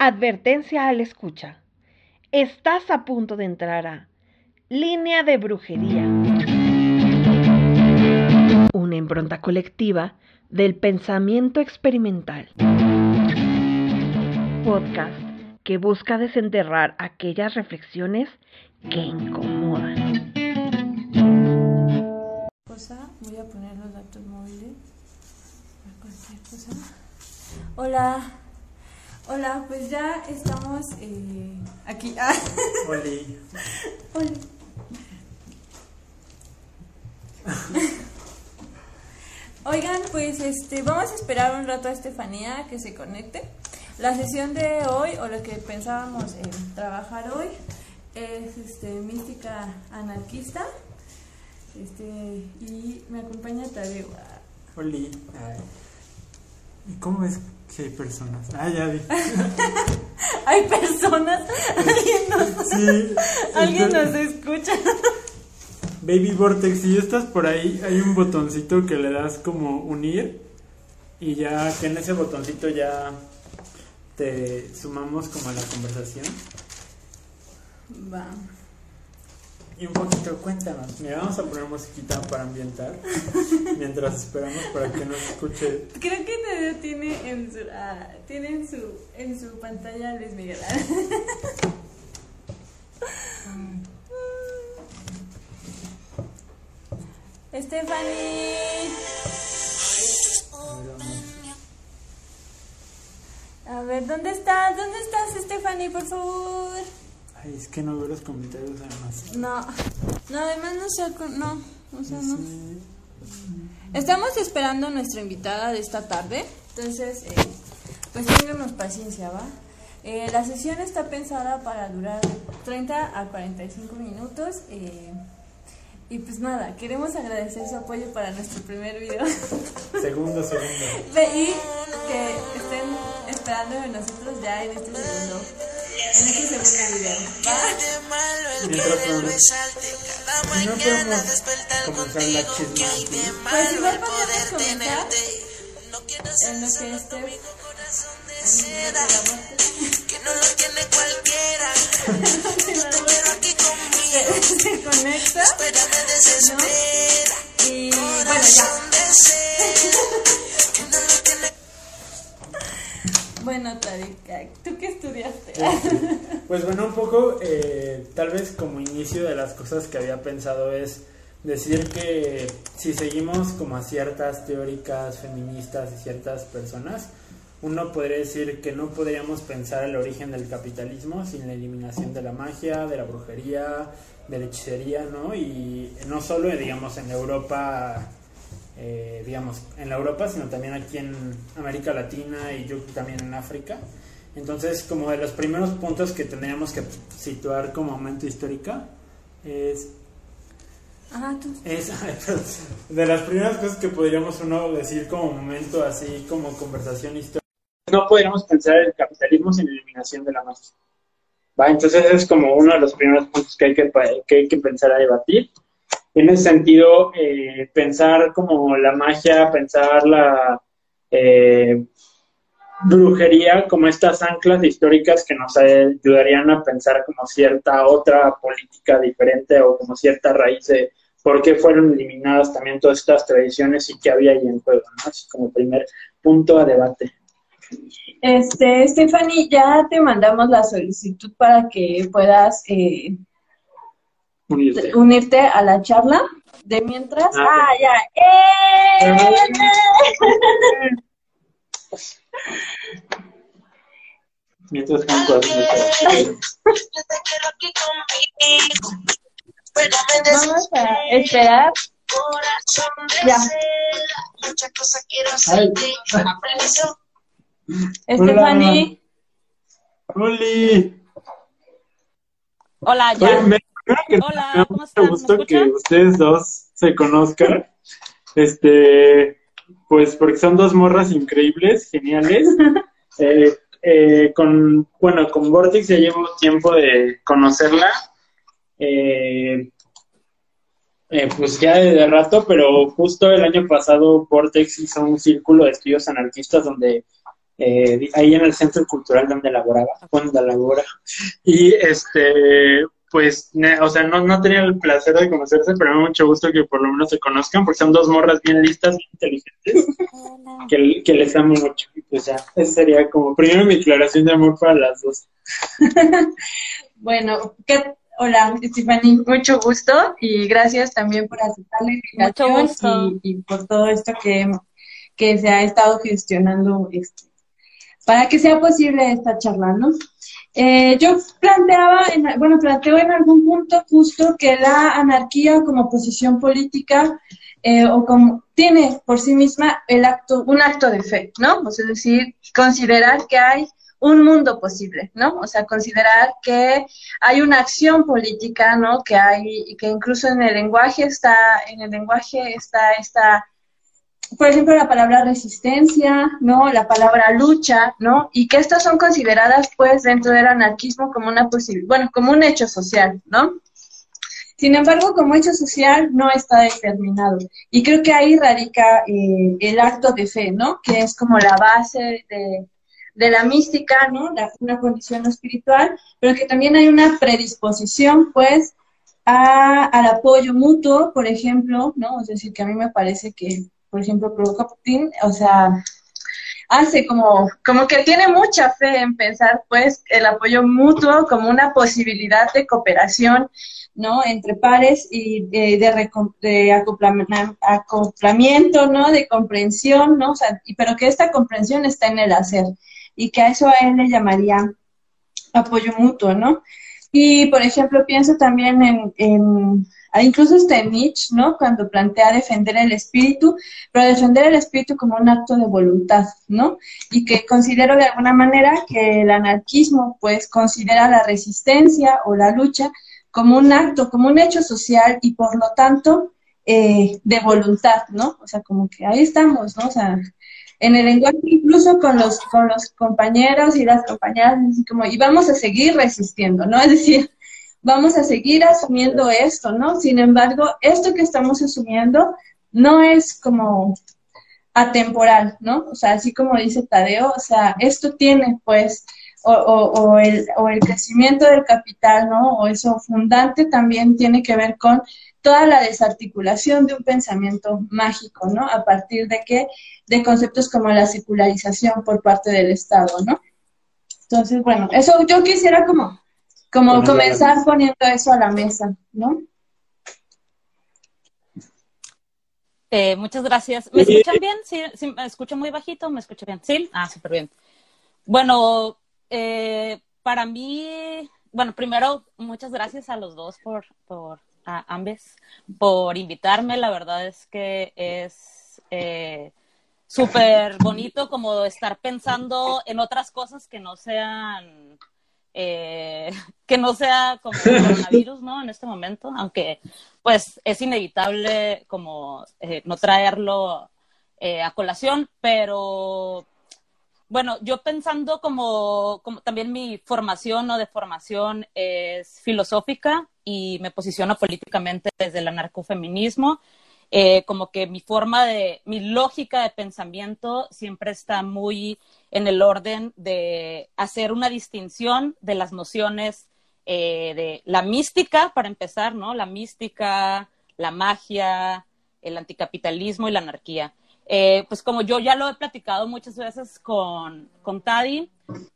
Advertencia al escucha. Estás a punto de entrar a Línea de Brujería. Una impronta colectiva del pensamiento experimental. Podcast que busca desenterrar aquellas reflexiones que incomodan. Hola. Hola, pues ya estamos eh, aquí. Ah. Oli. Hola. Oigan, pues este, vamos a esperar un rato a Estefanía que se conecte. La sesión de hoy, o lo que pensábamos eh, trabajar hoy, es este, mística anarquista. Este, y me acompaña Tadeo. Oli. ¿Y cómo ves que hay personas? Ah, ya vi. Hay personas, alguien nos, Sí. alguien nos escucha. Baby Vortex, si estás por ahí, hay un botoncito que le das como unir. Y ya que en ese botoncito ya te sumamos como a la conversación. Va. Y un poquito, cuéntanos. Mira, vamos a poner musiquita para ambientar. mientras esperamos para que nos escuche. Creo que Tadeo tiene en su, ah, tiene en su, en su pantalla Luis Miguel. Stephanie. A ver, ¿dónde estás? ¿Dónde estás, Stephanie, por favor? Ay, es que no veo los comentarios además. No, no, además no sé, no, o sea, no. Sí. Estamos esperando a nuestra invitada de esta tarde, entonces, eh, pues ténganos paciencia, ¿va? Eh, la sesión está pensada para durar 30 a 45 minutos. eh, y pues nada, queremos agradecer su apoyo para nuestro primer video. Segundo, segundo. Y que estén esperando de nosotros ya en este segundo, en este segundo video, ¿va? Mientras tanto, si no podemos comenzar la chisma aquí. Pues igual podemos comenzar en lo que esté. que no lo tiene cualquiera. Pero aquí conmigo, Se, se conecta espérame desespera. y bueno, ya. Corazón de seda, que no lo tiene Bueno, Tarika, ¿tú qué estudiaste? Pues bueno, un poco, eh, tal vez como inicio de las cosas que había pensado es decir que si seguimos como a ciertas teóricas feministas y ciertas personas, uno podría decir que no podríamos pensar el origen del capitalismo sin la eliminación de la magia, de la brujería, de la hechicería, ¿no? Y no solo, digamos, en Europa, eh, digamos, en la Europa, sino también aquí en América Latina y yo también en África. Entonces, como de los primeros puntos que tendríamos que situar como momento histórica, es, Ajá, tú. es de las primeras cosas que podríamos uno decir como momento así, como conversación histórica. No podríamos pensar el capitalismo sin eliminación de la magia. ¿va? Entonces es como uno de los primeros puntos que hay que, pa- que, hay que pensar a debatir. En ese sentido, eh, pensar como la magia, pensar la eh, brujería como estas anclas históricas que nos ayudarían a pensar como cierta otra política diferente o como cierta raíz de por qué fueron eliminadas también todas estas tradiciones y qué había ahí en juego, ¿no? Así como primer punto a debate. Este, Stephanie, ya te mandamos la solicitud para que puedas eh, Unirte a la charla. De mientras. Ah, Ah, ya. ¡Eh! Mientras Vamos a esperar. Ya. ¡Uli! Hola, ya. Hola, me ¿cómo están? ¿Me gusto que ustedes dos se conozcan. Este, pues porque son dos morras increíbles, geniales. Eh, eh, con, bueno, con Vortex ya llevo tiempo de conocerla. Eh, eh, pues ya desde rato, pero justo el año pasado Vortex hizo un círculo de estudios anarquistas donde eh, ahí en el centro cultural donde laboraba, donde labora. Y este, pues, ne- o sea, no, no tenía el placer de conocerse, pero me da mucho gusto que por lo menos se conozcan, porque son dos morras bien listas, bien inteligentes, que, que les amo mucho. Y pues ya, esa sería como primero mi declaración de amor para las dos. Bueno, ¿qué? hola, Stephanie, mucho gusto y gracias también por aceptar la invitación y, y por todo esto que, que se ha estado gestionando este, para que sea posible esta charla, ¿no? Eh, yo planteaba, en, bueno, planteo en algún punto justo que la anarquía como posición política eh, o como tiene por sí misma el acto, un acto de fe, ¿no? Es decir, considerar que hay un mundo posible, ¿no? O sea, considerar que hay una acción política, ¿no? Que hay, que incluso en el lenguaje está, en el lenguaje está esta, por ejemplo, la palabra resistencia, ¿no? La palabra lucha, ¿no? Y que estas son consideradas, pues, dentro del anarquismo como una posibilidad, bueno, como un hecho social, ¿no? Sin embargo, como hecho social no está determinado. Y creo que ahí radica eh, el acto de fe, ¿no? Que es como la base de, de la mística, ¿no? La, una condición espiritual, pero que también hay una predisposición, pues, a, al apoyo mutuo, por ejemplo, ¿no? Es decir, que a mí me parece que, por ejemplo, Putin, o sea, hace como, como que tiene mucha fe en pensar, pues, el apoyo mutuo como una posibilidad de cooperación, ¿no? Entre pares y de, de, de acoplam- acoplamiento, ¿no? De comprensión, ¿no? O sea, pero que esta comprensión está en el hacer y que a eso a él le llamaría apoyo mutuo, ¿no? Y, por ejemplo, pienso también en, en incluso está en Nietzsche, ¿no? Cuando plantea defender el espíritu, pero defender el espíritu como un acto de voluntad, ¿no? Y que considero de alguna manera que el anarquismo, pues, considera la resistencia o la lucha como un acto, como un hecho social y por lo tanto eh, de voluntad, ¿no? O sea, como que ahí estamos, ¿no? O sea, en el lenguaje incluso con los, con los compañeros y las compañeras, así como, y vamos a seguir resistiendo, ¿no? Es decir, vamos a seguir asumiendo esto, ¿no? Sin embargo, esto que estamos asumiendo no es como atemporal, ¿no? O sea, así como dice Tadeo, o sea, esto tiene pues o, o, o, el, o el crecimiento del capital, ¿no? O eso fundante también tiene que ver con toda la desarticulación de un pensamiento mágico, ¿no? A partir de que, de conceptos como la secularización por parte del Estado, ¿no? Entonces, bueno, eso yo quisiera como, como comenzar poniendo eso a la mesa, ¿no? Eh, muchas gracias. ¿Me escuchan bien? ¿Sí, sí, me escucho muy bajito? ¿Me escucho bien? ¿Sí? Ah, súper bien. Bueno, eh, para mí, bueno, primero, muchas gracias a los dos por, por a ambes, por invitarme. La verdad es que es eh, súper bonito como estar pensando en otras cosas que no sean, eh, que no sea como el coronavirus, ¿no? En este momento, aunque pues es inevitable como eh, no traerlo eh, a colación, pero bueno, yo pensando como, como también mi formación o de formación es filosófica y me posiciono políticamente desde el anarcofeminismo, como que mi forma de, mi lógica de pensamiento siempre está muy en el orden de hacer una distinción de las nociones eh, de la mística, para empezar, ¿no? La mística, la magia, el anticapitalismo y la anarquía. Eh, pues como yo ya lo he platicado muchas veces con, con Tadi,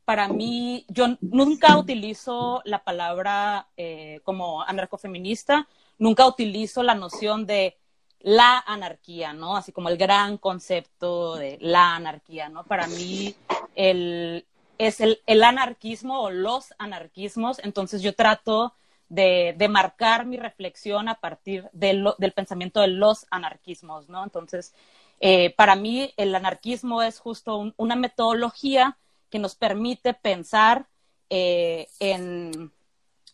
para mí, yo nunca utilizo la palabra eh, como anarcofeminista, nunca utilizo la noción de la anarquía, ¿no? Así como el gran concepto de la anarquía, ¿no? Para mí el, es el, el anarquismo o los anarquismos, entonces yo trato de, de marcar mi reflexión a partir del pensamiento de los anarquismos, ¿no? Entonces, eh, para mí el anarquismo es justo un, una metodología que nos permite pensar eh, en,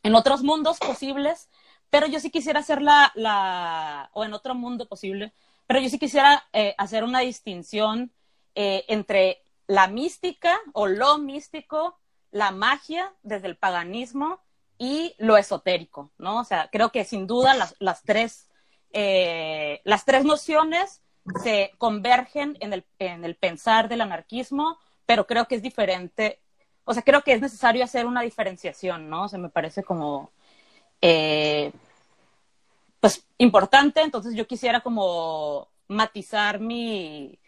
en, otros mundos posibles, pero yo sí quisiera hacer la, la o en otro mundo posible, pero yo sí quisiera eh, hacer una distinción eh, entre la mística o lo místico, la magia desde el paganismo y lo esotérico, ¿no? O sea, creo que sin duda las, las tres, eh, las tres nociones se convergen en el, en el pensar del anarquismo pero creo que es diferente, o sea, creo que es necesario hacer una diferenciación, ¿no? O sea, me parece como, eh, pues, importante, entonces yo quisiera como matizar mi,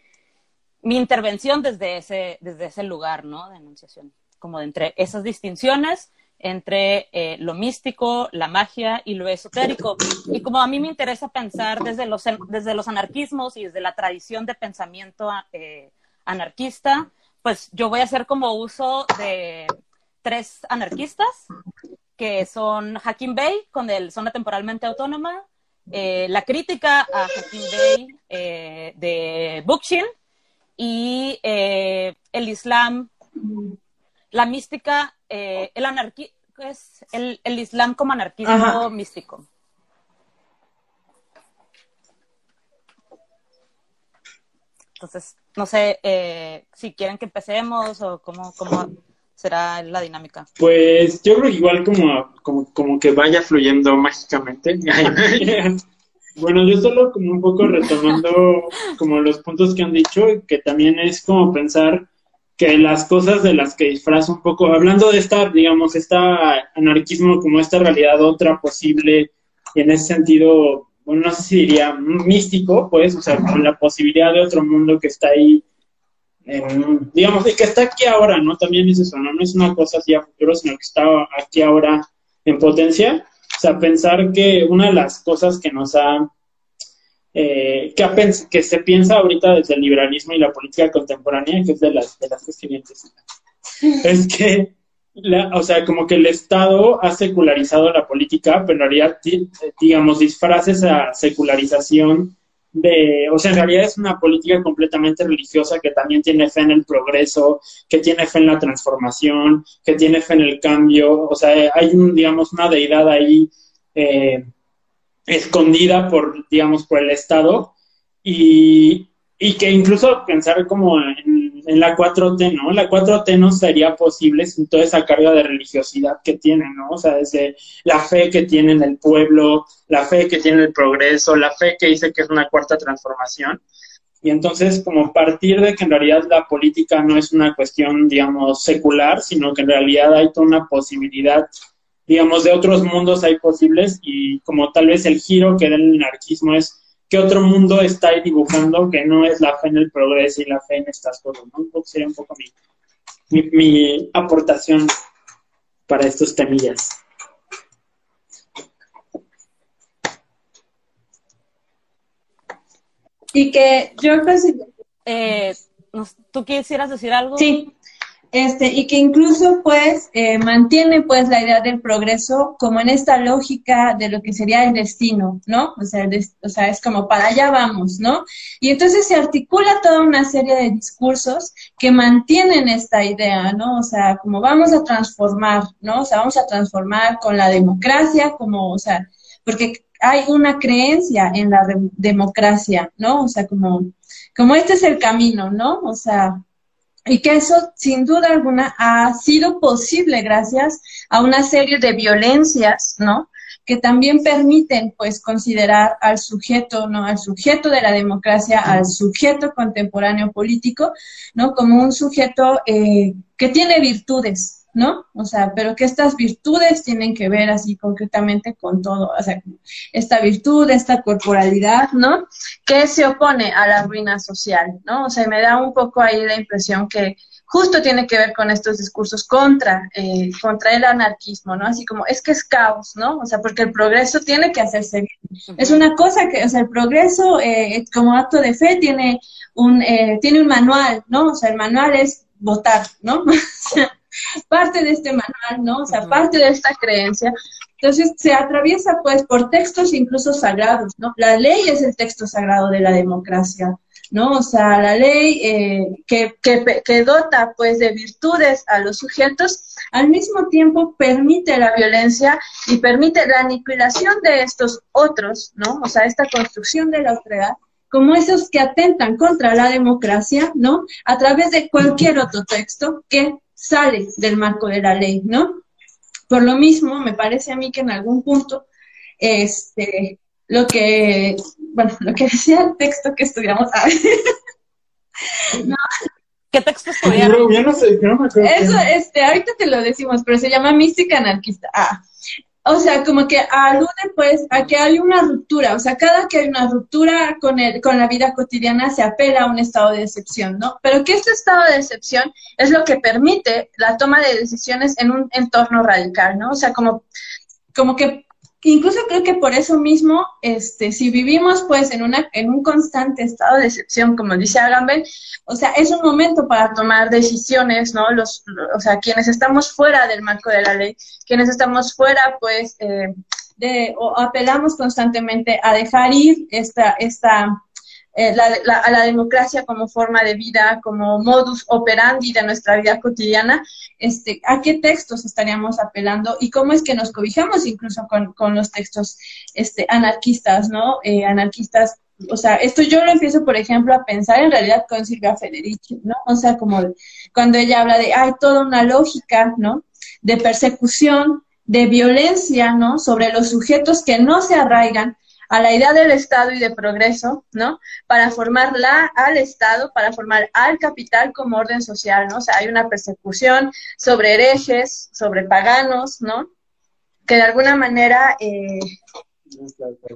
mi intervención desde ese, desde ese lugar, ¿no? De enunciación, como entre esas distinciones entre eh, lo místico, la magia y lo esotérico. Y como a mí me interesa pensar desde los, desde los anarquismos y desde la tradición de pensamiento eh, anarquista, pues yo voy a hacer como uso de tres anarquistas, que son Hakim Bey con el Zona Temporalmente Autónoma, eh, la crítica a Hakim Bey de Bookchin y el Islam la mística, eh, el anarquismo, es el, el, Islam como anarquismo místico. Entonces, no sé eh, si quieren que empecemos o cómo, cómo será la dinámica. Pues yo creo que igual como, como, como que vaya fluyendo mágicamente. bueno, yo solo como un poco retomando como los puntos que han dicho, que también es como pensar que las cosas de las que disfraza un poco, hablando de esta, digamos, esta anarquismo como esta realidad otra posible, en ese sentido, bueno, no sé si diría místico, pues, o sea, con la posibilidad de otro mundo que está ahí, digamos, y que está aquí ahora, ¿no? También es eso, ¿no? No es una cosa así a futuro, sino que está aquí ahora en potencia. O sea, pensar que una de las cosas que nos ha eh, que, que, se piensa ahorita desde el liberalismo y la política contemporánea, que es de las, de las siguientes, es que, o sea, como que el Estado ha secularizado la política, pero en realidad, digamos, disfraza esa secularización de, o sea, en realidad es una política completamente religiosa que también tiene fe en el progreso, que tiene fe en la transformación, que tiene fe en el cambio, o sea, hay un, digamos, una deidad ahí eh, escondida por, digamos, por el Estado. Y, y que incluso pensar como en, la 4T, ¿no? La 4T no sería posible sin toda esa carga de religiosidad que tiene, ¿no? O sea, desde la fe que tiene en el pueblo, la fe que tiene el progreso, la fe que dice que es una cuarta transformación. Y entonces, como partir de que en realidad la política no es una cuestión, digamos, secular, sino que en realidad hay toda una posibilidad digamos, de otros mundos hay posibles y como tal vez el giro que da el anarquismo es qué otro mundo está ahí dibujando que no es la fe en el progreso y la fe en estas cosas, ¿no? Sería un poco mi, mi, aportación para estos temillas. Y que yo eh, ¿Tú quisieras decir algo? Sí, este, y que incluso pues eh, mantiene pues la idea del progreso como en esta lógica de lo que sería el destino, ¿no? O sea, o sea, es como para allá vamos, ¿no? Y entonces se articula toda una serie de discursos que mantienen esta idea, ¿no? O sea, como vamos a transformar, ¿no? O sea, vamos a transformar con la democracia, como, o sea, porque hay una creencia en la democracia, ¿no? O sea, como, como este es el camino, ¿no? O sea, y que eso sin duda alguna ha sido posible gracias a una serie de violencias, ¿no? que también permiten pues considerar al sujeto, ¿no? al sujeto de la democracia, al sujeto contemporáneo político, ¿no? como un sujeto eh, que tiene virtudes, ¿no? O sea, pero que estas virtudes tienen que ver así concretamente con todo, o sea, esta virtud, esta corporalidad, ¿no? Que se opone a la ruina social, ¿no? O sea, me da un poco ahí la impresión que justo tiene que ver con estos discursos contra, eh, contra el anarquismo, ¿no? Así como, es que es caos, ¿no? O sea, porque el progreso tiene que hacerse bien. Es una cosa que, o sea, el progreso eh, como acto de fe tiene un, eh, tiene un manual, ¿no? O sea, el manual es votar, ¿no? parte de este manual, ¿no? O sea, parte de esta creencia. Entonces, se atraviesa pues por textos incluso sagrados, ¿no? La ley es el texto sagrado de la democracia, ¿no? O sea, la ley eh, que, que, que dota pues de virtudes a los sujetos, al mismo tiempo permite la violencia y permite la aniquilación de estos otros, ¿no? O sea, esta construcción de la otredad como esos que atentan contra la democracia, ¿no? A través de cualquier otro texto que sale del marco de la ley, ¿no? Por lo mismo, me parece a mí que en algún punto, este, lo que, bueno, lo que decía el texto que estudiamos, no, ¿Qué texto estudiaron? bro, ya no sé, no me acuerdo. Eso, este, ahorita te lo decimos, pero se llama mística anarquista. Ah. O sea, como que alude pues a que hay una ruptura, o sea, cada que hay una ruptura con el, con la vida cotidiana se apela a un estado de excepción, ¿no? Pero que este estado de excepción es lo que permite la toma de decisiones en un entorno radical, ¿no? O sea, como, como que incluso creo que por eso mismo, este, si vivimos pues en una, en un constante estado de excepción, como dice Agamben, o sea, es un momento para tomar decisiones, ¿no? Los, o sea, quienes estamos fuera del marco de la ley, quienes estamos fuera, pues, eh, de, o apelamos constantemente a dejar ir esta, esta, eh, la, la, a la democracia como forma de vida, como modus operandi de nuestra vida cotidiana, este, ¿a qué textos estaríamos apelando y cómo es que nos cobijamos incluso con, con los textos este, anarquistas, ¿no? Eh, anarquistas o sea, esto yo lo empiezo, por ejemplo, a pensar en realidad con Silvia Federici, ¿no? O sea, como cuando ella habla de, hay toda una lógica, ¿no? De persecución, de violencia, ¿no? Sobre los sujetos que no se arraigan a la idea del Estado y de progreso, ¿no? Para formar la, al Estado, para formar al capital como orden social, ¿no? O sea, hay una persecución sobre herejes, sobre paganos, ¿no? Que de alguna manera eh,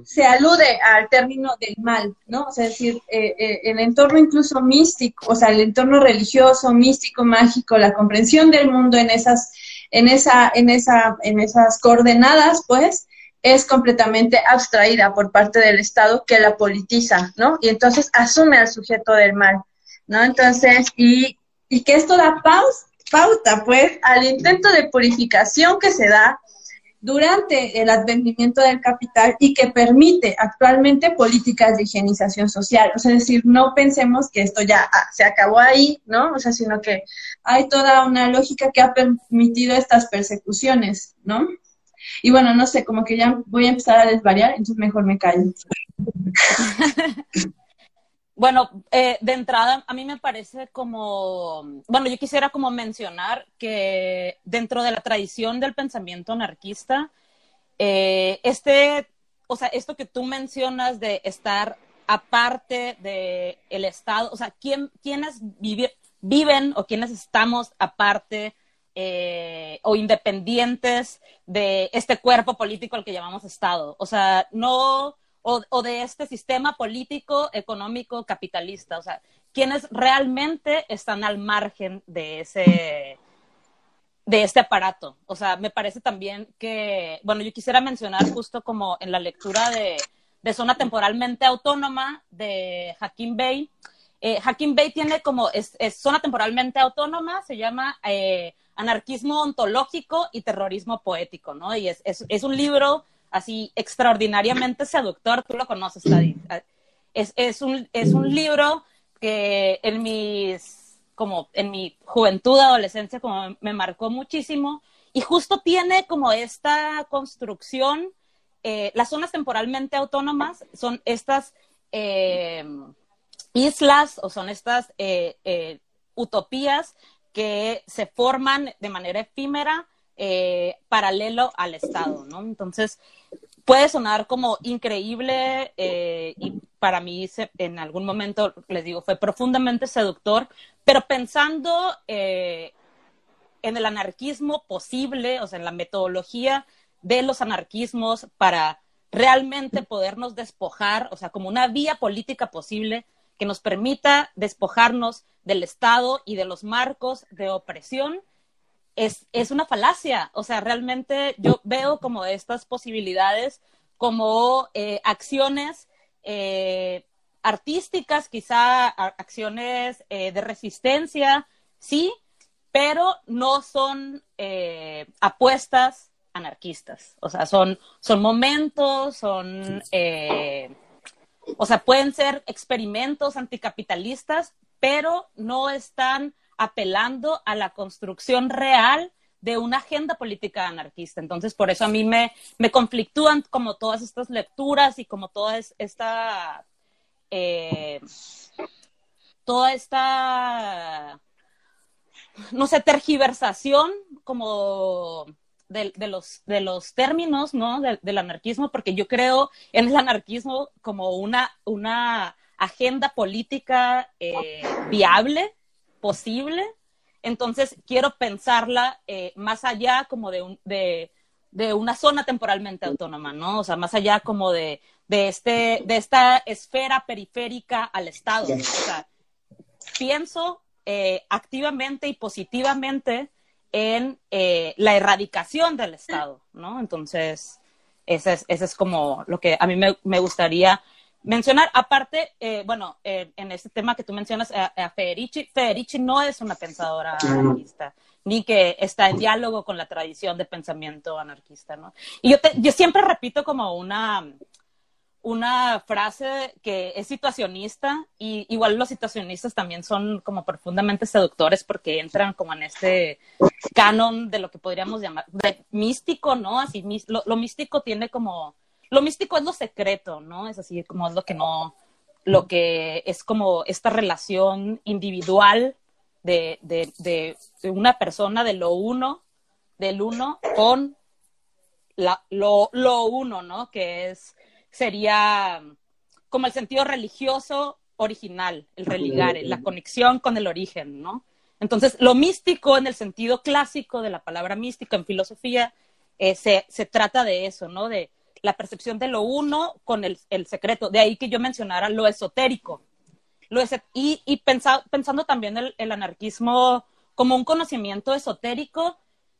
se alude al término del mal, ¿no? O sea, es decir, eh, eh, el entorno incluso místico, o sea, el entorno religioso, místico, mágico, la comprensión del mundo en esas, en esa, en esa, en esas coordenadas, pues, es completamente abstraída por parte del Estado que la politiza, ¿no? Y entonces asume al sujeto del mal, ¿no? Entonces, y, y que esto da paus, pauta, pues, al intento de purificación que se da durante el advenimiento del capital y que permite actualmente políticas de higienización social. O sea, es decir, no pensemos que esto ya ah, se acabó ahí, ¿no? O sea, sino que hay toda una lógica que ha permitido estas persecuciones, ¿no? Y bueno, no sé, como que ya voy a empezar a desvariar, entonces mejor me callo. Bueno, eh, de entrada, a mí me parece como, bueno, yo quisiera como mencionar que dentro de la tradición del pensamiento anarquista, eh, este, o sea, esto que tú mencionas de estar aparte del el Estado, o sea, ¿quién, ¿quiénes viven o quiénes estamos aparte eh, o independientes de este cuerpo político al que llamamos Estado? O sea, no o, o, de este sistema político, económico, capitalista. O sea, quienes realmente están al margen de ese de este aparato. O sea, me parece también que, bueno, yo quisiera mencionar justo como en la lectura de, de Zona Temporalmente Autónoma de Hakim Bey. Eh, Bey tiene como, es, es, Zona Temporalmente Autónoma, se llama eh, Anarquismo Ontológico y Terrorismo Poético, ¿no? Y es, es, un libro así extraordinariamente seductor, tú lo conoces, Tadi. Es, es, un, es un libro que en mis, como en mi juventud, adolescencia, como me marcó muchísimo, y justo tiene como esta construcción, eh, las zonas temporalmente autónomas son estas eh, islas o son estas eh, utopías que se forman de manera efímera eh, paralelo al Estado, ¿no? Entonces, puede sonar como increíble eh, y para mí en algún momento, les digo, fue profundamente seductor, pero pensando eh, en el anarquismo posible, o sea, en la metodología de los anarquismos para realmente podernos despojar, o sea, como una vía política posible que nos permita despojarnos del Estado y de los marcos de opresión, es, es una falacia. O sea, realmente yo veo como estas posibilidades como eh, acciones eh, artísticas, quizá acciones eh, de resistencia, sí, pero no son eh, apuestas anarquistas. O sea, son, son momentos, son, eh, o sea, pueden ser experimentos anticapitalistas, pero no están apelando a la construcción real de una agenda política anarquista. Entonces, por eso a mí me, me conflictúan como todas estas lecturas y como toda esta, eh, toda esta, no sé, tergiversación como de, de, los, de los términos, ¿no? De, del anarquismo, porque yo creo en el anarquismo como una, una agenda política eh, viable posible, entonces quiero pensarla eh, más allá como de, un, de, de, una zona temporalmente autónoma, ¿no? O sea, más allá como de, de, este, de esta esfera periférica al Estado. O sea, pienso eh, activamente y positivamente en eh, la erradicación del Estado, ¿no? Entonces, ese es, ese es como lo que a mí me, me gustaría mencionar. Aparte, eh, bueno, eh, en este tema que tú mencionas a, a, Federici, Federici no es una pensadora anarquista, ni que está en diálogo con la tradición de pensamiento anarquista, ¿no? Y yo, te, yo siempre repito como una, una frase que es situacionista y igual los situacionistas también son como profundamente seductores porque entran como en este canon de lo que podríamos llamar místico, ¿no? Así lo, lo, místico tiene como lo místico es lo secreto, ¿no? Es así como es lo que no lo que es como esta relación individual de, de, de, de una persona de lo uno, del uno con la, lo, lo uno, ¿no? Que es sería como el sentido religioso original, el religare, la conexión con el origen, ¿no? Entonces, lo místico en el sentido clásico de la palabra mística en filosofía, eh, se, se, trata de eso, ¿no? De la percepción de lo uno con el, el secreto. De ahí que yo mencionara lo esotérico. Lo es, y y pensa, pensando también el, el anarquismo como un conocimiento esotérico,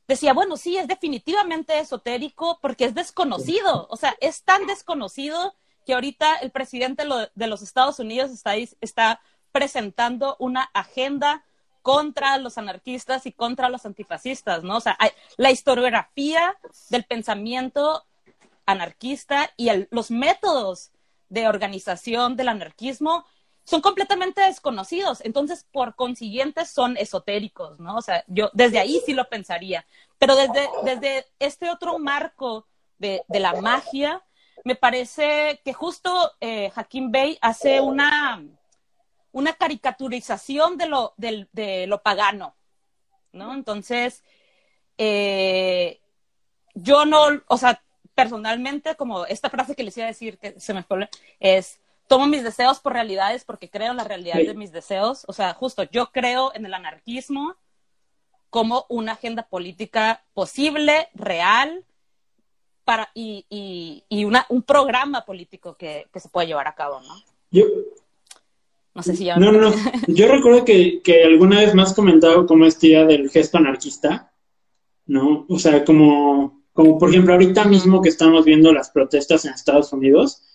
decía, bueno, sí, es definitivamente esotérico porque es desconocido, o sea, es tan desconocido que ahorita el presidente de los Estados Unidos está, está presentando una agenda contra los anarquistas y contra los antifascistas, ¿no? O sea, hay, la historiografía del pensamiento anarquista y el, los métodos de organización del anarquismo son completamente desconocidos, entonces por consiguiente son esotéricos, ¿no? O sea, yo desde ahí sí lo pensaría, pero desde, desde este otro marco de, de la magia, me parece que justo eh, Hakim Bey hace una, una caricaturización de lo, de, de lo pagano, ¿no? Entonces, eh, yo no, o sea, personalmente, como esta frase que les iba a decir, que se me fue, es tomo mis deseos por realidades porque creo en la realidad sí. de mis deseos. O sea, justo yo creo en el anarquismo como una agenda política posible, real, para, y, y, y una, un programa político que, que, se puede llevar a cabo, ¿no? Yo, no sé si ya... No, no, yo recuerdo que, que alguna vez has comentado como esta idea del gesto anarquista, ¿no? O sea, como, como por ejemplo ahorita mismo que estamos viendo las protestas en Estados Unidos,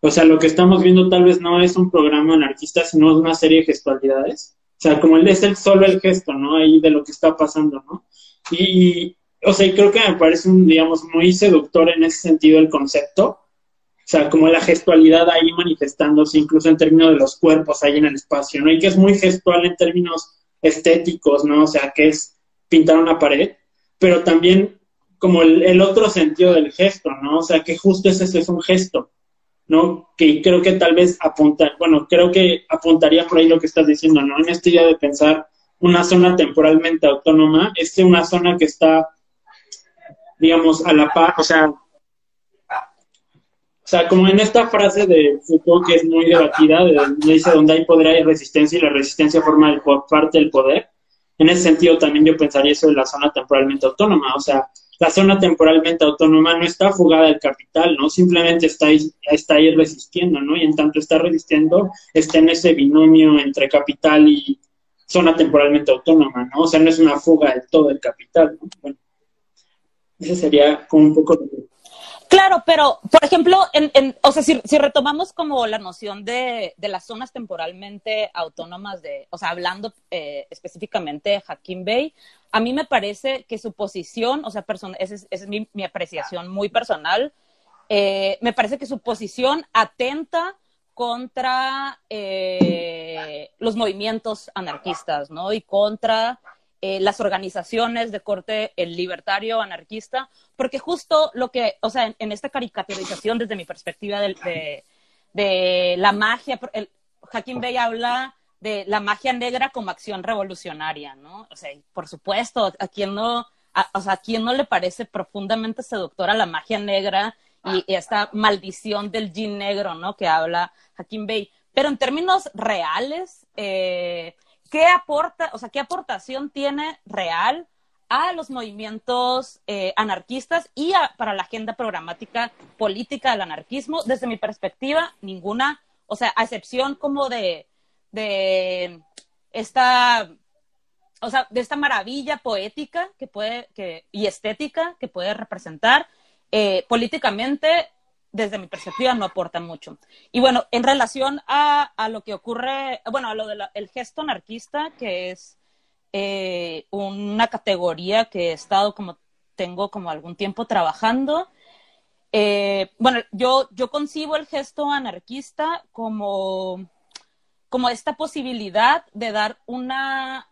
o sea, lo que estamos viendo tal vez no es un programa anarquista, sino una serie de gestualidades. O sea, como él es el, solo el gesto, ¿no? Ahí de lo que está pasando, ¿no? Y, o sea, creo que me parece, un, digamos, muy seductor en ese sentido el concepto. O sea, como la gestualidad ahí manifestándose, incluso en términos de los cuerpos ahí en el espacio, ¿no? Y que es muy gestual en términos estéticos, ¿no? O sea, que es pintar una pared, pero también como el, el otro sentido del gesto, ¿no? O sea, que justo ese es un gesto ¿no? Que creo que tal vez apunta, bueno, creo que apuntaría por ahí lo que estás diciendo, ¿no? En esta idea de pensar una zona temporalmente autónoma, es una zona que está, digamos, a la par, o sea, o sea, como en esta frase de Foucault que es muy debatida, de, dice donde hay poder hay resistencia y la resistencia forma parte del poder, en ese sentido también yo pensaría eso de la zona temporalmente autónoma, o sea, la zona temporalmente autónoma no está fugada del capital, ¿no? Simplemente está ahí, está ahí resistiendo, ¿no? Y en tanto está resistiendo, está en ese binomio entre capital y zona temporalmente autónoma, ¿no? O sea, no es una fuga de todo el capital, ¿no? Bueno, ese sería como un poco... Claro, pero, por ejemplo, en, en, o sea, si, retomamos como la noción de, de, las zonas temporalmente autónomas, de, o sea, hablando eh, específicamente de Hakim Bey, a mí me parece que su posición, o sea, esa es, mi, apreciación muy personal, eh, me parece que su posición atenta contra eh, los movimientos anarquistas, ¿no? Y contra eh, las organizaciones de corte el libertario anarquista, porque justo lo que, o sea, en, esta caricaturización desde mi perspectiva de, la magia, el, Hakim Bey habla de la magia negra como acción revolucionaria, ¿no? O sea, por supuesto, a quien no, a, o sea, a quien no le parece profundamente seductora la magia negra y, y esta maldición del jean negro, ¿no? Que habla Hakim Bey. Pero en términos reales, eh, qué aporta, o sea, qué aportación tiene real a los movimientos eh, anarquistas y para la agenda programática política del anarquismo. Desde mi perspectiva, ninguna, o sea, a excepción como de, de esta, o sea, de esta maravilla poética que puede, que, y estética que puede representar, eh, políticamente, desde mi perspectiva, no aporta mucho. Y bueno, en relación a, a lo que ocurre, bueno, a lo del gesto anarquista, que es eh, una categoría que he estado como, tengo como algún tiempo trabajando. Eh, bueno, yo, yo concibo el gesto anarquista como, como esta posibilidad de dar una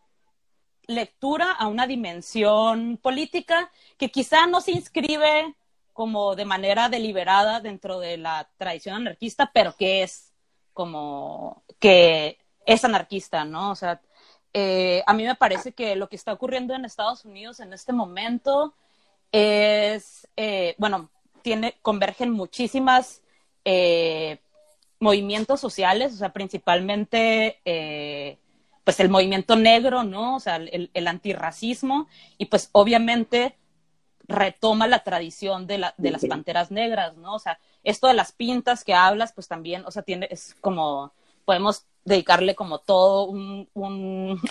lectura a una dimensión política que quizá no se inscribe como de manera deliberada dentro de la tradición anarquista, pero que es como que es anarquista, ¿no? O sea, eh, a mí me parece que lo que está ocurriendo en Estados Unidos en este momento es, eh, bueno, tiene, convergen muchísimas eh, movimientos sociales, o sea, principalmente pues el movimiento negro, ¿no? O sea, el, el, antirracismo y pues obviamente retoma la tradición de, la, de las panteras negras, ¿no? O sea, esto de las pintas que hablas, pues también, o sea, tiene, es como, podemos dedicarle como todo un,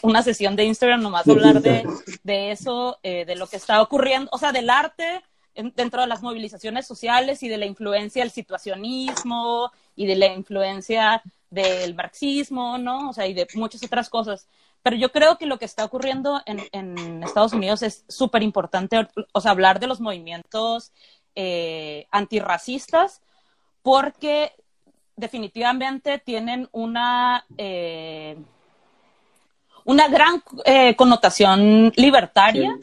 una sesión de Instagram nomás hablar de, de eso, eh, de lo que está ocurriendo, o sea, del arte dentro de las movilizaciones sociales y de la influencia del situacionismo y de la influencia del marxismo, ¿no? O sea, y de muchas otras cosas. Pero yo creo que lo que está ocurriendo en, en Estados Unidos es súper importante, o sea, hablar de los movimientos eh, antirracistas, porque definitivamente tienen una, eh, una gran eh, connotación libertaria,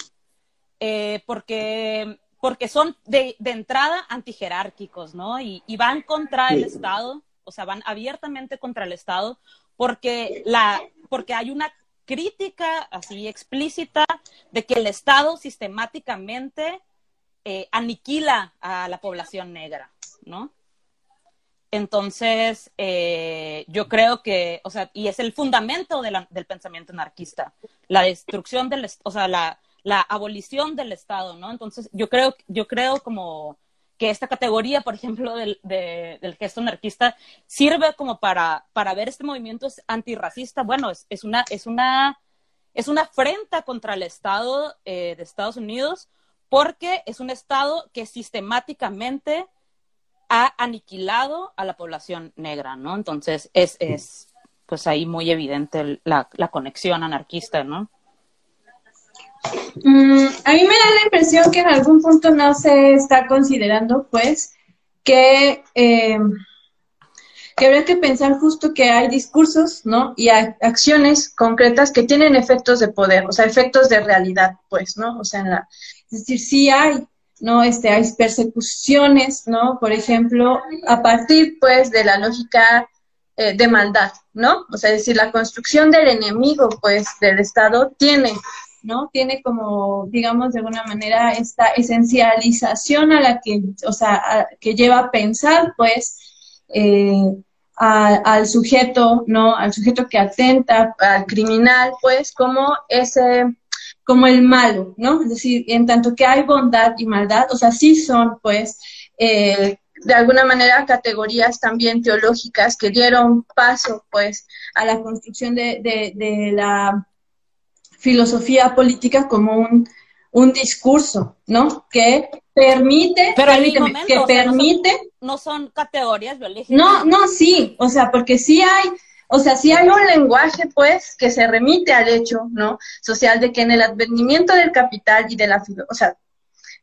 porque, porque son de, de, entrada antijerárquicos, ¿no? Y, y van contra el Estado, o sea, van abiertamente contra el Estado, porque, la, porque hay una crítica así explícita de que el Estado sistemáticamente aniquila a la población negra, ¿no? Entonces, eh, yo creo que, o sea, y es el fundamento de la, del pensamiento anarquista, la destrucción del, o sea, la, la, abolición del Estado, ¿no? Entonces, yo creo, yo creo como que esta categoría, por ejemplo, del, de, del gesto anarquista, sirve como para, para ver este movimiento antirracista. Bueno, es, es, una, es, una, es una afrenta contra el Estado eh, de Estados Unidos porque es un Estado que sistemáticamente ha aniquilado a la población negra, ¿no? Entonces es, es pues ahí muy evidente la, la conexión anarquista, ¿no? Mm, a mí me da la impresión que en algún punto no se está considerando, pues, que, eh, que habría que pensar justo que hay discursos, ¿no? Y acciones concretas que tienen efectos de poder, o sea, efectos de realidad, pues, ¿no? O sea, en la, es decir, sí hay ¿no? Este, hay persecuciones, ¿no? Por ejemplo, a partir, pues, de la lógica eh, de maldad, ¿no? O sea, es decir, la construcción del enemigo, pues, del Estado tiene, ¿no? Tiene como, digamos, de alguna manera esta esencialización a la que, o sea, que lleva a pensar, pues, eh, al sujeto, ¿no? Al sujeto que atenta, al criminal, pues, como ese como el malo, ¿no? Es decir, en tanto que hay bondad y maldad, o sea, sí son, pues, eh, de alguna manera categorías también teológicas que dieron paso, pues, a la construcción de, de, la filosofía política como un, un discurso, ¿no? Que permite, Pero que permite... No son, categorías biológicas. No, no, sí, o sea, porque sí hay o sea, si hay un lenguaje, pues, que se remite al hecho, ¿no? Social de que en el advenimiento del capital y de la, o sea,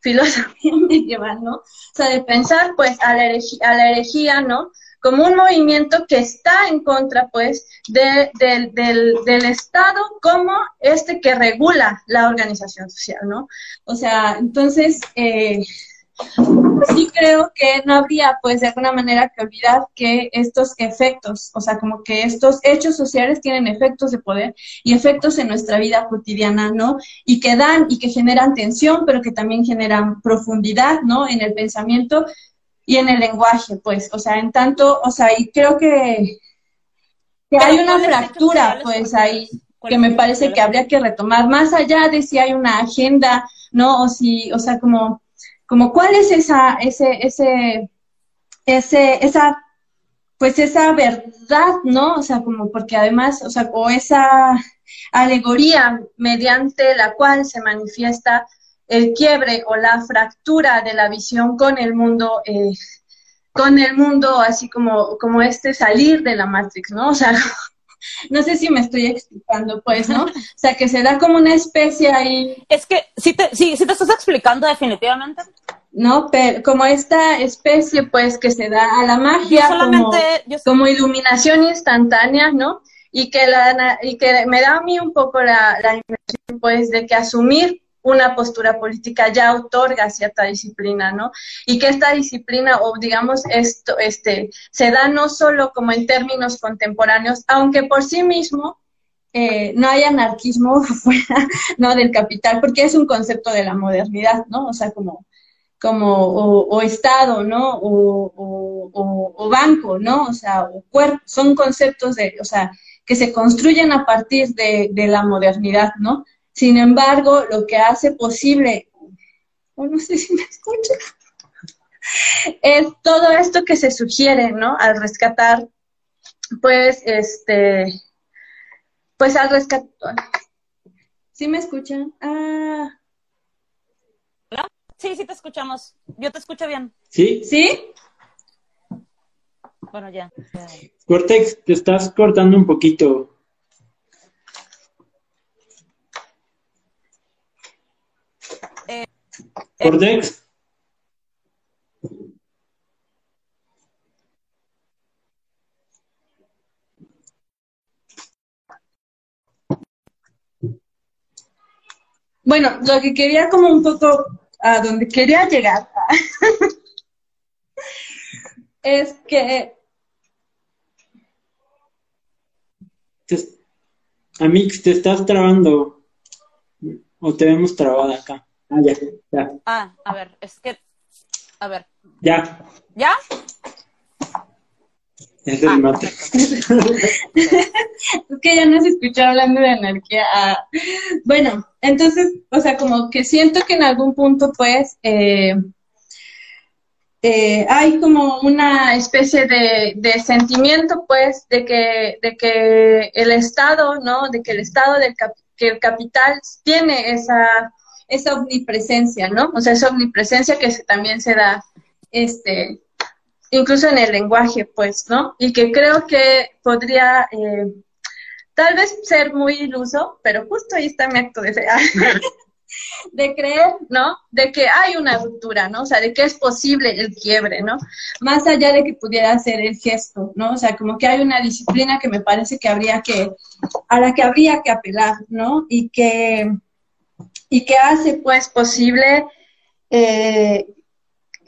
filosofía medieval, ¿no? O sea, de pensar, pues, a la herejía, a la herejía ¿no? Como un movimiento que está en contra, pues, de, del, del Estado como este que regula la organización social, ¿no? O sea, entonces, eh, sí creo que no habría, pues, de alguna manera que olvidar que estos efectos, o sea, como que estos hechos sociales tienen efectos de poder y efectos en nuestra vida cotidiana, ¿no? Y que dan y que generan tensión, pero que también generan profundidad, ¿no? En el pensamiento y en el lenguaje, pues, o sea, en tanto, o sea, y creo que, que hay una fractura, pues, ahí. ¿Cuál que me parece que habría que retomar, más allá de si hay una agenda, ¿no? O si, o sea, como, como cuál es esa, ese, ese, ese, esa, pues esa verdad, ¿no? O sea, como porque además, o sea, o esa alegoría mediante la cual se manifiesta el quiebre o la fractura de la visión con el mundo, eh, con el mundo así como, como este salir de la Matrix, ¿no? O sea, no sé si me estoy explicando, pues, ¿no? O sea, que se da como una especie ahí, Es que sí te, sí, sí te estás explicando definitivamente. ¿no? Pero como esta especie, pues, que se da a la magia como iluminación instantánea, ¿no? Y que, la, y que me da a mí un poco la, la impresión, pues, de que asumir una postura política ya otorga cierta disciplina, ¿no? Y que esta disciplina, o digamos, esto, este, se da no solo como en términos contemporáneos, aunque por sí mismo eh, no hay anarquismo fuera, ¿no? Del capital, porque es un concepto de la modernidad, ¿no? O sea, como, como, o, Estado, ¿no? O, o, banco, ¿no? O sea, o cuerpo, son conceptos de, o sea, que se construyen a partir de la modernidad, ¿no? Sin embargo, lo que hace posible, o no sé si me escucha, es todo esto que se sugiere, ¿no? Al rescatar, pues, este, pues al rescatar, ¿sí me escuchan? Ah, ¿Hola? Sí, sí te escuchamos. Yo te escucho bien. ¿Sí? ¿sí? Bueno, ya. ya. Cortex, te estás cortando un poquito. Cortex. Bueno, lo que quería como un poco a donde quería llegar es que Amix, te estás trabando. O te vemos trabada acá. Ah, ya, ya, Ah, a ver, es que, a ver, ya. ¿ya? Es el Ah, mate. Es que ya no se escuchó hablando de energía. Ah, Bueno, entonces, o sea, como que siento que en algún punto, pues, eh, eh, hay como una especie de, de sentimiento, pues, de que, de que el Estado, ¿no? De que el Estado del cap- que el capital tiene esa, esa omnipresencia, ¿no? O sea, esa omnipresencia que se- también se da, este, incluso en el lenguaje, pues, ¿no? Y que creo que podría eh, tal vez ser muy iluso, pero justo ahí está mi acto de creer, ¿no? De que hay una ruptura, ¿no? O sea, de que es posible el quiebre, ¿no? Más allá de que pudiera ser el gesto, ¿no? O sea, como que hay una disciplina que me parece que habría que, a la que habría que apelar, ¿no? Y que, y que hace, pues, posible eh,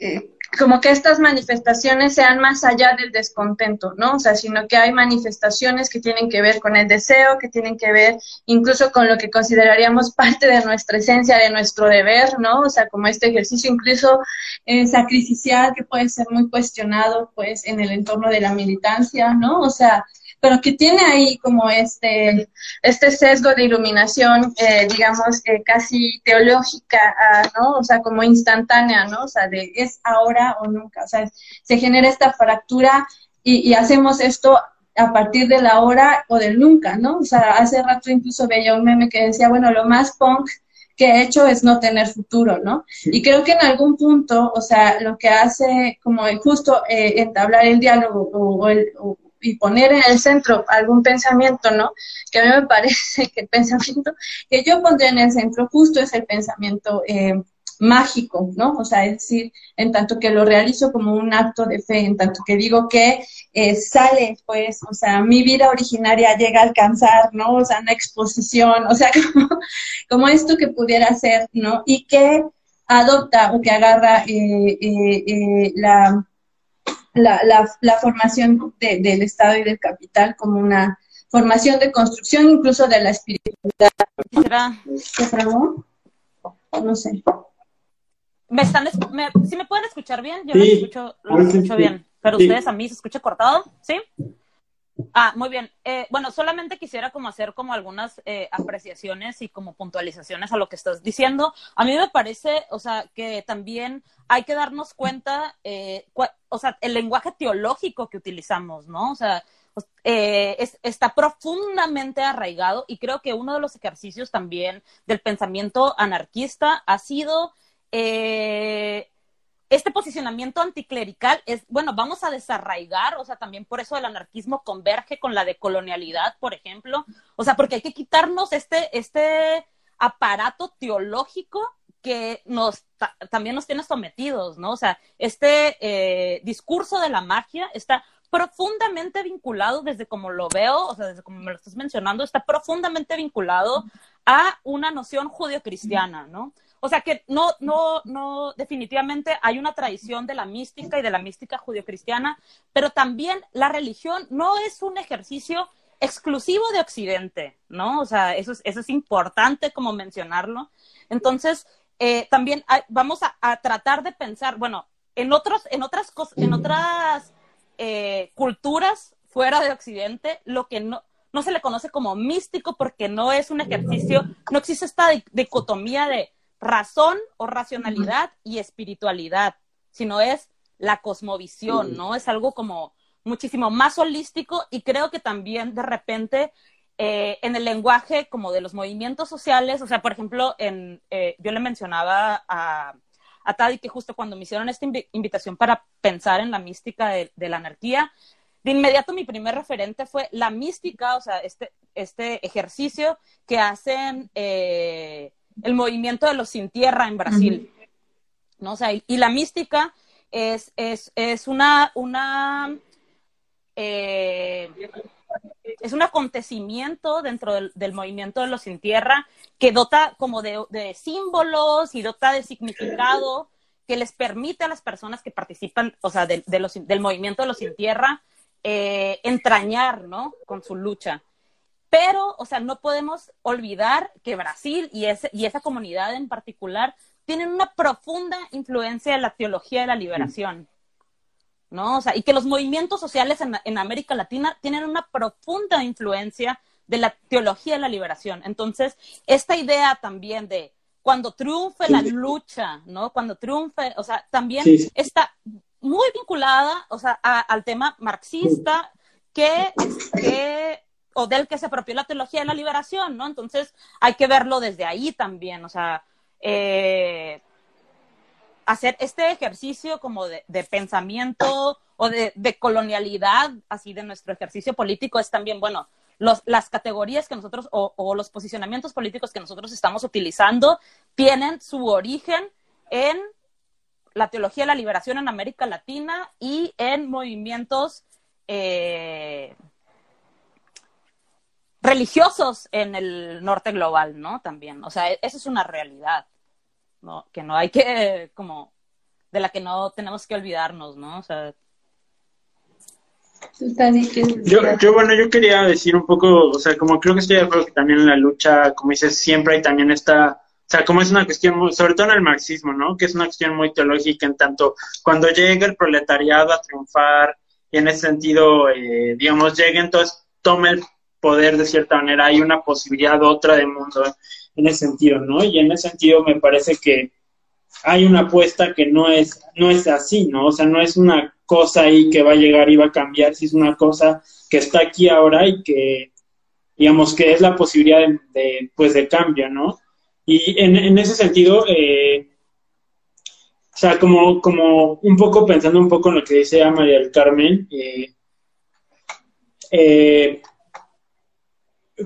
eh, como que estas manifestaciones sean más allá del descontento, ¿no? O sea, sino que hay manifestaciones que tienen que ver con el deseo, que tienen que ver incluso con lo que consideraríamos parte de nuestra esencia, de nuestro deber, ¿no? O sea, como este ejercicio incluso eh, sacrificial que puede ser muy cuestionado, pues, en el entorno de la militancia, ¿no? O sea, pero que tiene ahí como este, este sesgo de iluminación, eh, digamos, eh, casi teológica, ah, ¿no? O sea, como instantánea, ¿no? O sea, de es ahora o nunca. O sea, se genera esta fractura y, y hacemos esto a partir de la hora o del nunca, ¿no? O sea, hace rato incluso veía un meme que decía, bueno, lo más punk que he hecho es no tener futuro, ¿no? Y creo que en algún punto, o sea, lo que hace como justo eh, entablar el diálogo o, o el, o- y poner en el centro algún pensamiento, ¿no? Que a mí me parece que el pensamiento que yo pondría en el centro justo es el pensamiento eh, mágico, ¿no? O sea, es decir, en tanto que lo realizo como un acto de fe, en tanto que digo que eh, sale, pues, o sea, mi vida originaria llega a alcanzar, ¿no? O sea, una exposición, o sea, como, esto que pudiera ser, ¿no? Y que adopta o que agarra eh, la, la, la, la formación de- del Estado y del capital como una formación de construcción incluso de la espiritualidad. ¿Se trabó? No sé. ¿Me están, es- me, ¿Sí me pueden escuchar bien? Yo Sí. los escucho, sí, escucho sí. bien. Pero Sí. ustedes a mí se escucha cortado, ¿sí? Ah, muy bien. Eh, bueno, solamente quisiera como hacer como algunas eh, apreciaciones y como puntualizaciones a lo que estás diciendo. A mí me parece, o sea, que también hay que darnos cuenta, eh, o sea, el lenguaje teológico que utilizamos, ¿no? O sea, os- eh, es- está profundamente arraigado y creo que uno de los ejercicios también del pensamiento anarquista ha sido eh, este posicionamiento anticlerical es, bueno, vamos a desarraigar, o sea, también por eso el anarquismo converge con la decolonialidad, por ejemplo, o sea, porque hay que quitarnos este, este aparato teológico que nos ta- también nos tiene sometidos, ¿no? O sea, este eh, discurso de la magia está profundamente vinculado desde como lo veo, o sea, desde como me lo estás mencionando, está profundamente vinculado a una noción judio-cristiana, ¿no? O sea que no, no, no, definitivamente hay una tradición de la mística y de la mística judio-cristiana, pero también la religión no es un ejercicio exclusivo de Occidente, ¿no? O sea, eso es, eso es importante como mencionarlo. Entonces, eh, también vamos a, tratar de pensar, bueno, en otros, en otras cosas, en otras eh, culturas fuera de Occidente, lo que no, no se le conoce como místico porque no es un ejercicio, no existe esta di- dicotomía de razón o racionalidad y espiritualidad, sino es la cosmovisión, ¿no? Es algo como muchísimo más holístico y creo que también de repente eh, en el lenguaje como de los movimientos sociales, o sea, por ejemplo, en, eh, yo le mencionaba a, a Tadi que justo cuando me hicieron esta invi- invitación para pensar en la mística de, de la anarquía, de inmediato mi primer referente fue la mística, o sea, este, este ejercicio que hacen eh, el movimiento de los sin tierra en Brasil. ¿no? O y, la mística es, es, es una, una eh, es un acontecimiento dentro del, del movimiento de los sin tierra que dota como de, de símbolos y dota de significado que les permite a las personas que participan, o sea, de, de los, del movimiento de los sin tierra, eh, entrañar, ¿no? Con su lucha. Pero, o sea, no podemos olvidar que Brasil y, ese, y esa comunidad en particular tienen una profunda influencia en la teología de la liberación. ¿no? O sea, y que los movimientos sociales en, en, América Latina tienen una profunda influencia de la teología de la liberación. Entonces, esta idea también de cuando triunfe sí. la lucha, ¿no? Cuando triunfe, o sea, también sí. está muy vinculada, o sea, a, al tema marxista que, que, o del que se apropió la teología de la liberación, ¿no? Entonces, hay que verlo desde ahí también, o sea, eh, hacer este ejercicio como de, pensamiento o de, colonialidad, así de nuestro ejercicio político, es también, bueno, las categorías que nosotros o, o, los posicionamientos políticos que nosotros estamos utilizando tienen su origen en la teología de la liberación en América Latina y en movimientos eh, religiosos en el norte global, ¿no? También, o sea, eso es una realidad. ¿no? que no hay que, como, de la que no tenemos que olvidarnos, ¿no? O sea... Yo, yo, bueno, yo quería decir un poco, o sea, como creo que estoy de acuerdo que también en la lucha, como dices, siempre hay también esta, o sea, como es una cuestión, muy, sobre todo en el marxismo, ¿no? Que es una cuestión muy teológica en tanto cuando llega el proletariado a triunfar y en ese sentido, eh, digamos, llega entonces, toma el poder de cierta manera, hay una posibilidad otra de mundo en ese sentido, ¿no? Y en ese sentido me parece que hay una apuesta que no es, no es así, ¿no? O sea, no es una cosa ahí que va a llegar y va a cambiar, si es una cosa que está aquí ahora y que, digamos, que es la posibilidad de, pues, de cambio, ¿no? Y en, en ese sentido, eh, o sea, como, como un poco pensando un poco en lo que dice María del Carmen, eh, eh,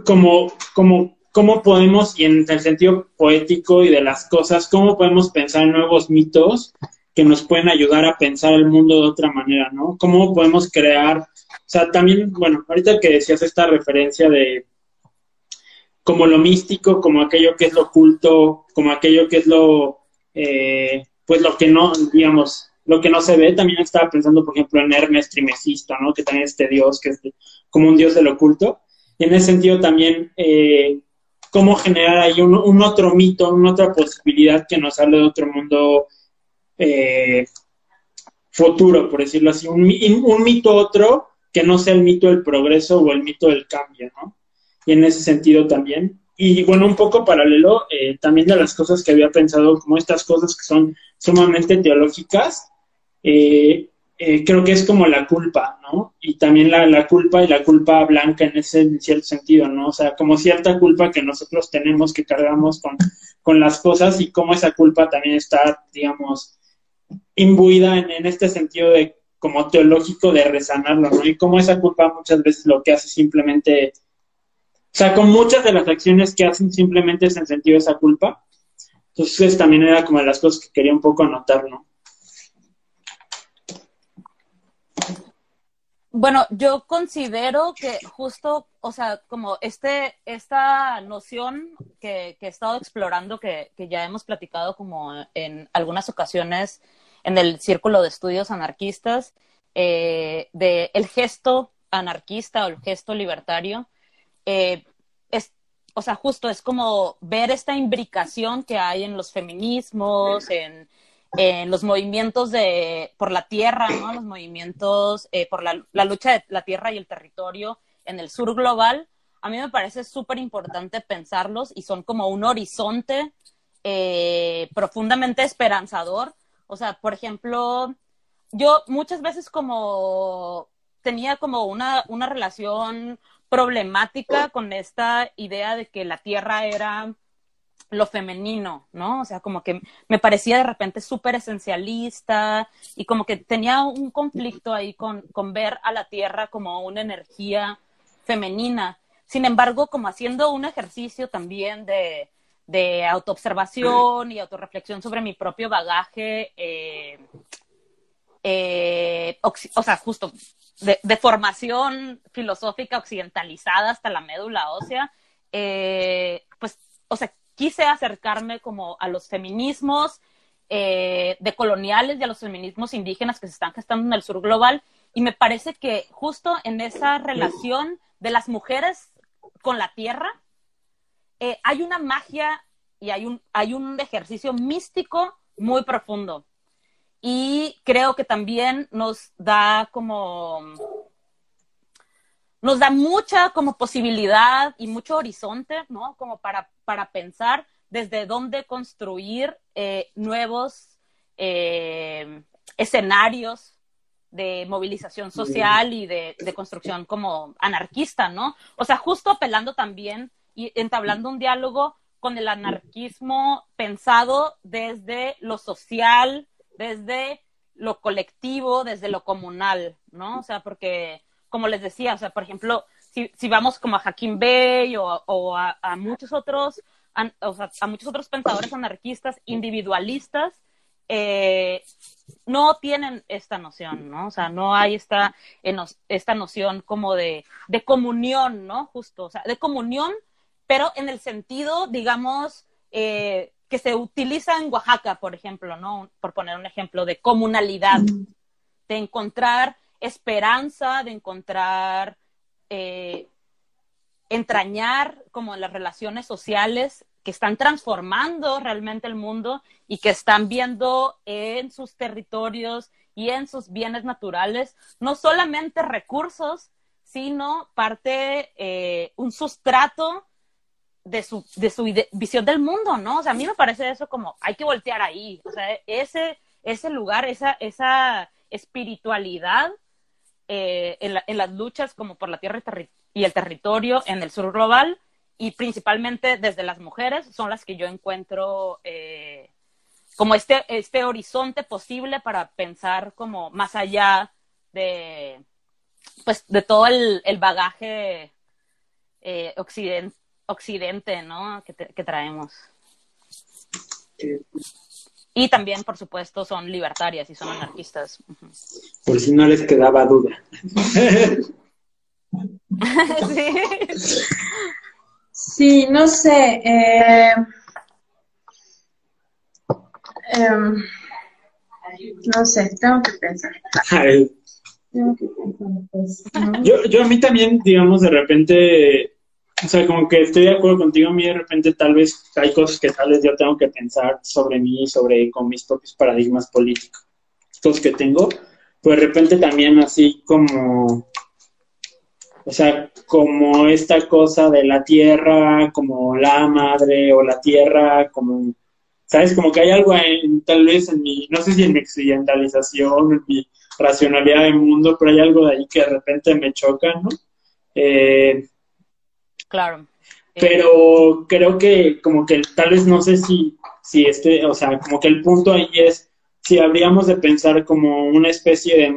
como, como cómo podemos, y en el sentido poético y de las cosas, cómo podemos pensar en nuevos mitos que nos pueden ayudar a pensar el mundo de otra manera, ¿no? Cómo podemos crear, o sea, también, bueno, ahorita que decías esta referencia de como lo místico, como aquello que es lo oculto, como aquello que es lo, eh, pues lo que no, digamos, lo que no se ve, también estaba pensando, por ejemplo, en Hermes Trimesisto, ¿no? Que también este dios, que es como un dios del oculto. Y en ese sentido también, eh, cómo generar ahí un, otro mito, una otra posibilidad que nos hable de otro mundo eh, futuro, por decirlo así, un, un, mito otro que no sea el mito del progreso o el mito del cambio, ¿no? Y en ese sentido también. Y bueno, un poco paralelo, eh, también de las cosas que había pensado, como estas cosas que son sumamente teológicas, eh, eh, creo que es como la culpa, ¿no? Y también la, la, culpa y la culpa blanca en ese en cierto sentido, ¿no? O sea, como cierta culpa que nosotros tenemos, que cargamos con, con las cosas y cómo esa culpa también está, digamos, imbuida en, en este sentido de como teológico de resanarlo, ¿no? Y cómo esa culpa muchas veces lo que hace simplemente, o sea, con muchas de las acciones que hacen simplemente es en sentido de esa culpa. Entonces también era como de las cosas que quería un poco anotar, ¿no? Bueno, yo considero que justo, o sea, como este, esta noción que, que he estado explorando, que, que, ya hemos platicado como en algunas ocasiones en el círculo de estudios anarquistas, eh, de el gesto anarquista o el gesto libertario, eh, es, o sea, justo es como ver esta imbricación que hay en los feminismos, en en los movimientos de, por la tierra, ¿no? los movimientos eh, por la, lucha de la tierra y el territorio en el sur global, a mí me parece súper importante pensarlos y son como un horizonte eh, profundamente esperanzador. O sea, por ejemplo, yo muchas veces como tenía como una, una relación problemática con esta idea de que la tierra era lo femenino, ¿no? O sea, como que me parecía de repente súper esencialista y como que tenía un conflicto ahí con, con ver a la tierra como una energía femenina. Sin embargo, como haciendo un ejercicio también de, de autoobservación y autorreflexión sobre mi propio bagaje, eh, eh, o sea, justo de, formación filosófica occidentalizada hasta la médula ósea, eh, pues, o sea, quise acercarme como a los feminismos eh, decoloniales y a los feminismos indígenas que se están gestando en el sur global. Y me parece que justo en esa relación de las mujeres con la tierra, eh, hay una magia y hay un, hay un ejercicio místico muy profundo. Y creo que también nos da como nos da mucha como posibilidad y mucho horizonte, ¿no? Como para, para pensar desde dónde construir eh, nuevos eh, escenarios de movilización social y de, de, construcción como anarquista, ¿no? O sea, justo apelando también y entablando un diálogo con el anarquismo pensado desde lo social, desde lo colectivo, desde lo comunal, ¿no? O sea, porque como les decía, o sea, por ejemplo, si, si vamos como a Hakim Bey o, o a, a, muchos otros, a, o sea, a muchos otros pensadores anarquistas individualistas, eh, no tienen esta noción, ¿no? O sea, no hay esta, esta noción como de, de comunión, ¿no? Justo, o sea, de comunión, pero en el sentido, digamos, eh, que se utiliza en Oaxaca, por ejemplo, ¿no? Por poner un ejemplo de comunalidad, de encontrar esperanza, de encontrar, eh, entrañar como las relaciones sociales que están transformando realmente el mundo y que están viendo en sus territorios y en sus bienes naturales no solamente recursos, sino parte, eh, un sustrato de su, de su visión del mundo, ¿no? O sea, a mí me parece eso como, hay que voltear ahí, o sea, ese, ese lugar, esa, esa espiritualidad eh, en, la, en, las luchas como por la tierra y el territorio en el sur global y principalmente desde las mujeres son las que yo encuentro eh, como este, este horizonte posible para pensar como más allá de, pues, de todo el, el bagaje eh, occident, occidente ¿no? que, te, que traemos. Y también, por supuesto, son libertarias y son anarquistas. Por si no les quedaba duda. sí. sí, no sé. Eh, eh, no sé, tengo que pensar. Tengo que pensar. Pues, ¿no? yo, yo a mí también, digamos, de repente o sea, como que estoy de acuerdo contigo, a mí de repente tal vez hay cosas que tal vez yo tengo que pensar sobre mí, sobre con mis propios paradigmas políticos que tengo, pues de repente también así como, o sea, como esta cosa de la tierra, como la madre o la tierra, como, ¿sabes? Como que hay algo en, tal vez en mi, no sé si en mi occidentalización, en mi racionalidad del mundo, pero hay algo de ahí que de repente me choca, ¿no? Eh, Claro. Eh, pero creo que como que tal vez no sé si, si este, o sea, como que el punto ahí es si habríamos de pensar como una especie de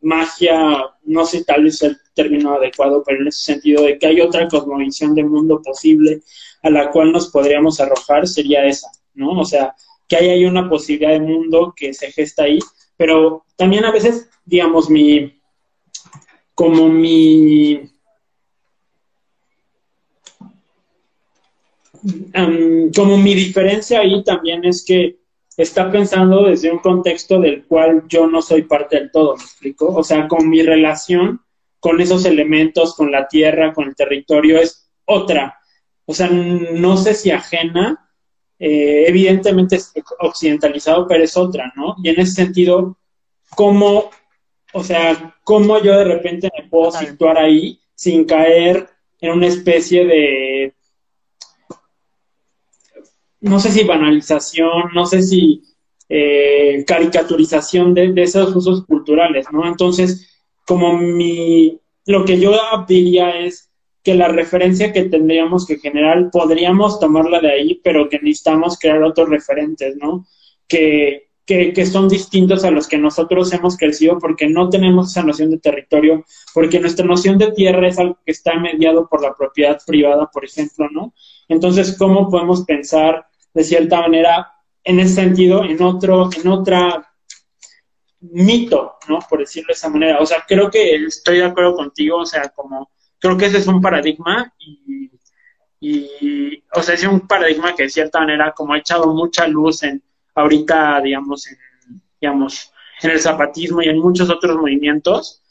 magia, no sé tal vez el término adecuado, pero en ese sentido de que hay otra cosmovisión de mundo posible a la cual nos podríamos arrojar, sería esa, ¿no? O sea, que ahí hay una posibilidad de mundo que se gesta ahí, pero también a veces, digamos, mi, como mi, um, como mi diferencia ahí también es que está pensando desde un contexto del cual yo no soy parte del todo, ¿me explico? O sea, con mi relación con esos elementos, con la tierra, con el territorio, es otra. O sea, no sé si ajena, eh, evidentemente es occidentalizado, pero es otra, ¿no? Y en ese sentido, ¿cómo, o sea, cómo yo de repente me puedo situar ahí sin caer en una especie de no sé si banalización, no sé si eh, caricaturización de, de, esos usos culturales, ¿no? Entonces, como mi, lo que yo diría es que la referencia que tendríamos que generar, podríamos tomarla de ahí, pero que necesitamos crear otros referentes, ¿no? Que, que, que son distintos a los que nosotros hemos crecido porque no tenemos esa noción de territorio, porque nuestra noción de tierra es algo que está mediado por la propiedad privada, por ejemplo, ¿no? Entonces, ¿cómo podemos pensar de cierta manera en ese sentido en otro, en otra mito, ¿no? Por decirlo de esa manera. O sea, creo que estoy de acuerdo contigo, o sea, como creo que ese es un paradigma y, y o sea, es un paradigma que de cierta manera como ha echado mucha luz en ahorita, digamos, en, digamos, en el zapatismo y en muchos otros movimientos,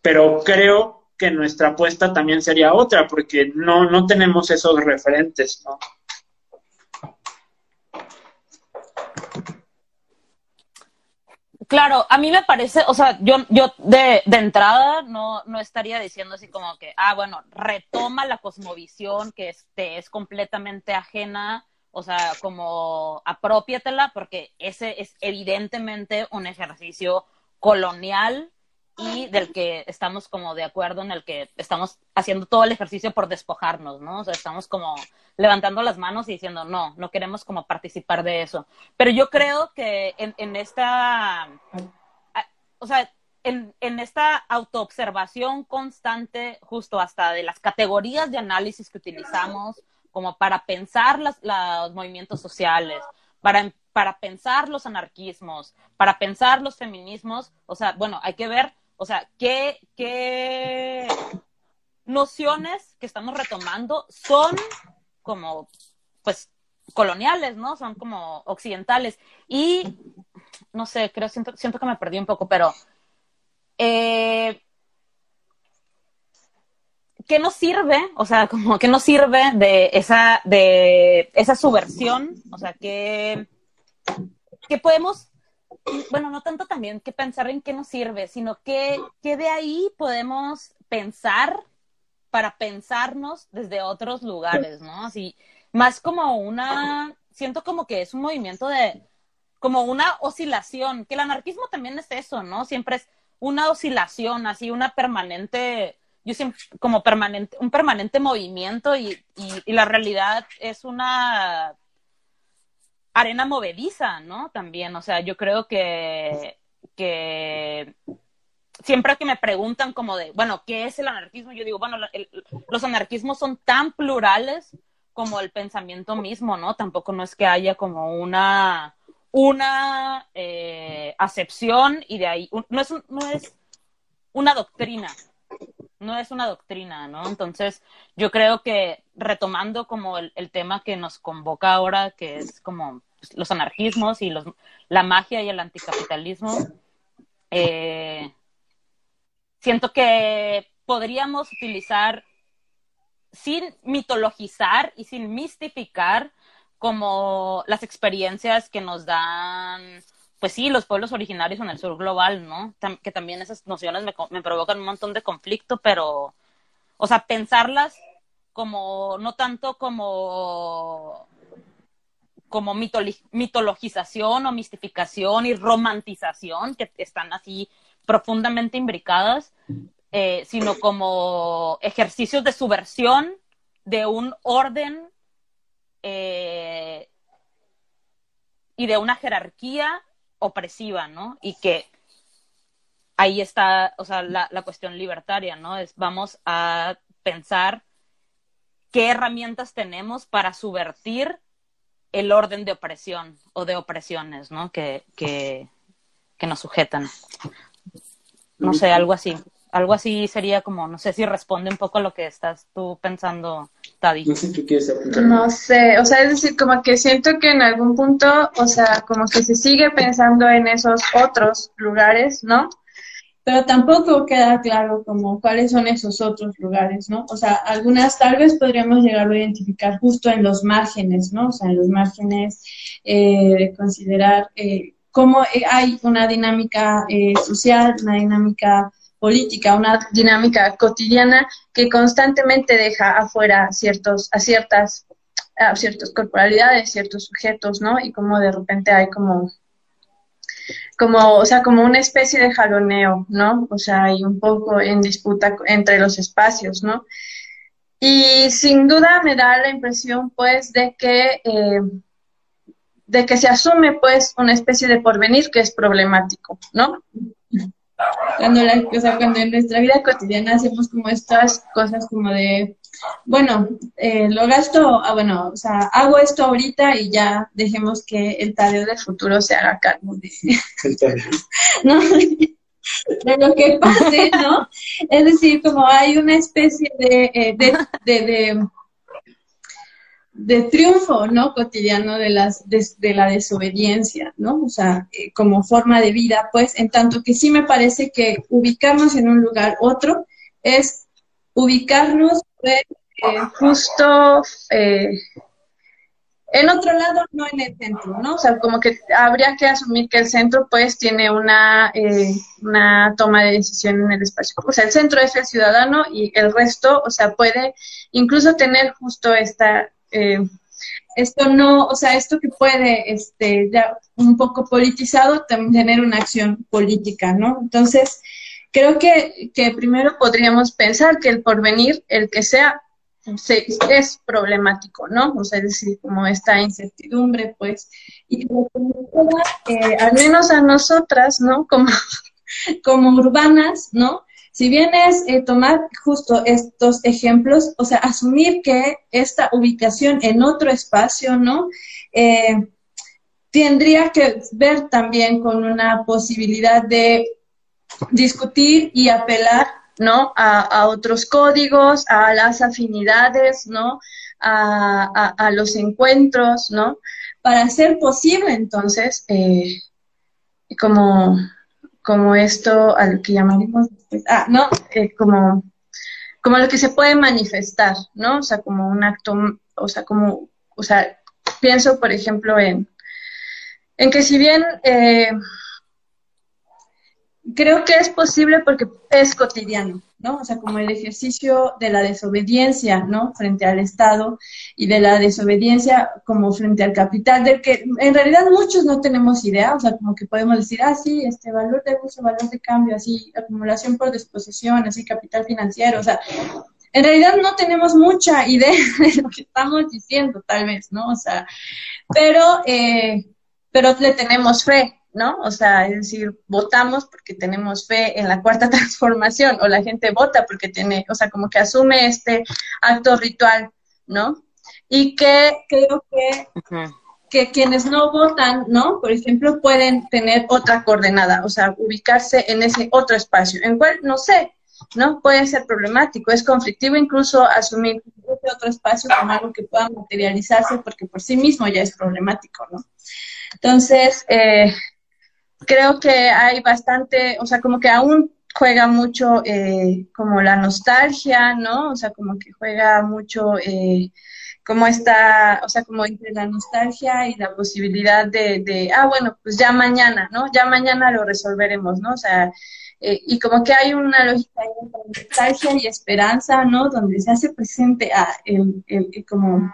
pero creo que nuestra apuesta también sería otra, porque no, no tenemos esos referentes, ¿no? Claro, a mí me parece, o sea, yo, yo de, de entrada no, no estaría diciendo así como que, ah, bueno, retoma la cosmovisión que este, es completamente ajena, o sea, como apropiatela, porque ese es evidentemente un ejercicio colonial y del que estamos como de acuerdo en el que estamos haciendo todo el ejercicio por despojarnos, ¿no? O sea, estamos como levantando las manos y diciendo, no, no queremos como participar de eso. Pero yo creo que en, en esta, o sea, en, en esta autoobservación constante, justo hasta de las categorías de análisis que utilizamos como para pensar las, los movimientos sociales, para, para pensar los anarquismos, para pensar los feminismos, o sea, bueno, hay que ver o sea, ¿qué, qué nociones que estamos retomando son como, pues, coloniales, ¿no? Son como occidentales. Y, no sé, creo, siento, siento que me perdí un poco, pero, eh, ¿qué nos sirve? O sea, como, ¿qué nos sirve de esa, de esa subversión? O sea, ¿qué, qué podemos bueno, no tanto también que pensar en qué nos sirve, sino que, de ahí podemos pensar para pensarnos desde otros lugares, ¿no? Así, más como una, siento como que es un movimiento de, como una oscilación, que el anarquismo también es eso, ¿no? Siempre es una oscilación, así, una permanente, yo siempre, como permanente, un permanente movimiento y, y, y la realidad es una arena movediza, ¿no? También, o sea, yo creo que, que siempre que me preguntan como de, bueno, ¿qué es el anarquismo? Yo digo, bueno, los anarquismos son tan plurales como el pensamiento mismo, ¿no? Tampoco no es que haya como una, una eh, acepción y de ahí, no es, no es una doctrina, no es una doctrina, ¿no? Entonces, yo creo que retomando como el, tema que nos convoca ahora, que es como los anarquismos y los, la magia y el anticapitalismo, eh, siento que podríamos utilizar sin mitologizar y sin mistificar como las experiencias que nos dan, pues sí, los pueblos originarios en el sur global, ¿no? Tam que también esas nociones me, me, provocan un montón de conflicto, pero o sea, pensarlas como, no tanto como como mitologización o mistificación y romantización, que están así profundamente imbricadas, eh, sino como ejercicios de subversión de un orden eh, y de una jerarquía opresiva, ¿no? Y que ahí está, o sea, la, la cuestión libertaria, ¿no? Es vamos a pensar qué herramientas tenemos para subvertir el orden de opresión o de opresiones, ¿no? Que, que, que nos sujetan. No sé, algo así. Algo así sería como, no sé si responde un poco a lo que estás tú pensando, Tadi. No sé si tú quieres apuntar. No sé, o sea, es decir, como que siento que en algún punto, o sea, como que se sigue pensando en esos otros lugares, ¿no? Pero tampoco queda claro como cuáles son esos otros lugares, ¿no? O sea, algunas tal vez podríamos llegar a identificar justo en los márgenes, ¿no? O sea, en los márgenes eh, de considerar eh, cómo eh, hay una dinámica eh, social, una dinámica política, una dinámica cotidiana que constantemente deja afuera ciertos, a ciertas, a ciertas corporalidades, ciertos sujetos, ¿no? Y como de repente hay como, como, o sea, como una especie de jaloneo, ¿no? O sea, hay un poco en disputa entre los espacios, ¿no? Y sin duda me da la impresión, pues, de que, eh, de que se asume, pues, una especie de porvenir que es problemático, ¿no? Cuando, la, o sea, cuando en nuestra vida cotidiana hacemos como estas cosas como de, bueno, eh, lo gasto, ah, bueno, o sea, hago esto ahorita y ya dejemos que el Tadeo del futuro se haga cargo de, ¿no? de lo que pase, ¿no? Es decir, como hay una especie de, eh, de, de, de de triunfo, ¿no? Cotidiano de, las, de, la desobediencia, ¿no? O sea, eh, como forma de vida, pues, en tanto que sí me parece que ubicarnos en un lugar otro es ubicarnos pues, eh, justo eh, en otro lado, no en el centro, ¿no? O sea, como que habría que asumir que el centro, pues, tiene una, una toma de decisión en el espacio. O sea, el centro es el ciudadano y el resto, o sea, puede incluso tener justo esta eh, esto no, o sea, esto que puede, este, ya un poco politizado, tener una acción política, ¿no? Entonces, creo que, que primero podríamos pensar que el porvenir, el que sea, se, es problemático, ¿no? O sea, es decir, como esta incertidumbre, pues, y eh, al menos a nosotras, ¿no? Como, como urbanas, ¿no? Si bien es eh, tomar justo estos ejemplos, o sea, asumir que esta ubicación en otro espacio, ¿no? Eh, tendría que ver también con una posibilidad de discutir y apelar, ¿no? A, otros códigos, a las afinidades, ¿no? A, los encuentros, ¿no? Para hacer posible entonces, eh, como como esto al que llamaremos ah, no, eh, como, como lo que se puede manifestar, ¿no? O sea, como un acto, o sea, como, o sea, pienso, por ejemplo, en, en que si bien eh, creo que es posible porque es cotidiano, ¿no? O sea, como el ejercicio de la desobediencia, ¿no? Frente al Estado y de la desobediencia como frente al capital, del que en realidad muchos no tenemos idea, o sea, como que podemos decir, ah, sí, este valor de uso, valor de cambio, así, acumulación por disposición, así, capital financiero, o sea, en realidad no tenemos mucha idea de lo que estamos diciendo, tal vez, ¿no? O sea, pero, eh, pero le tenemos fe, ¿no? O sea, es decir, votamos porque tenemos fe en la cuarta transformación, o la gente vota porque tiene, o sea, como que asume este acto ritual, ¿no? Y que creo que, que quienes no votan, ¿no? Por ejemplo, pueden tener otra coordenada, o sea, ubicarse en ese otro espacio, en cual, no sé, ¿no? Puede ser problemático, es conflictivo incluso asumir ese otro espacio como algo que pueda materializarse porque por sí mismo ya es problemático, ¿no? Entonces, eh, creo que hay bastante, o sea, como que aún juega mucho eh, como la nostalgia, ¿no? O sea, como que juega mucho eh, como está, o sea, como entre la nostalgia y la posibilidad de, de, ah, bueno, pues ya mañana, ¿no? Ya mañana lo resolveremos, ¿no? O sea, eh, y como que hay una lógica entre nostalgia y esperanza, ¿no? Donde se hace presente a el, el, el como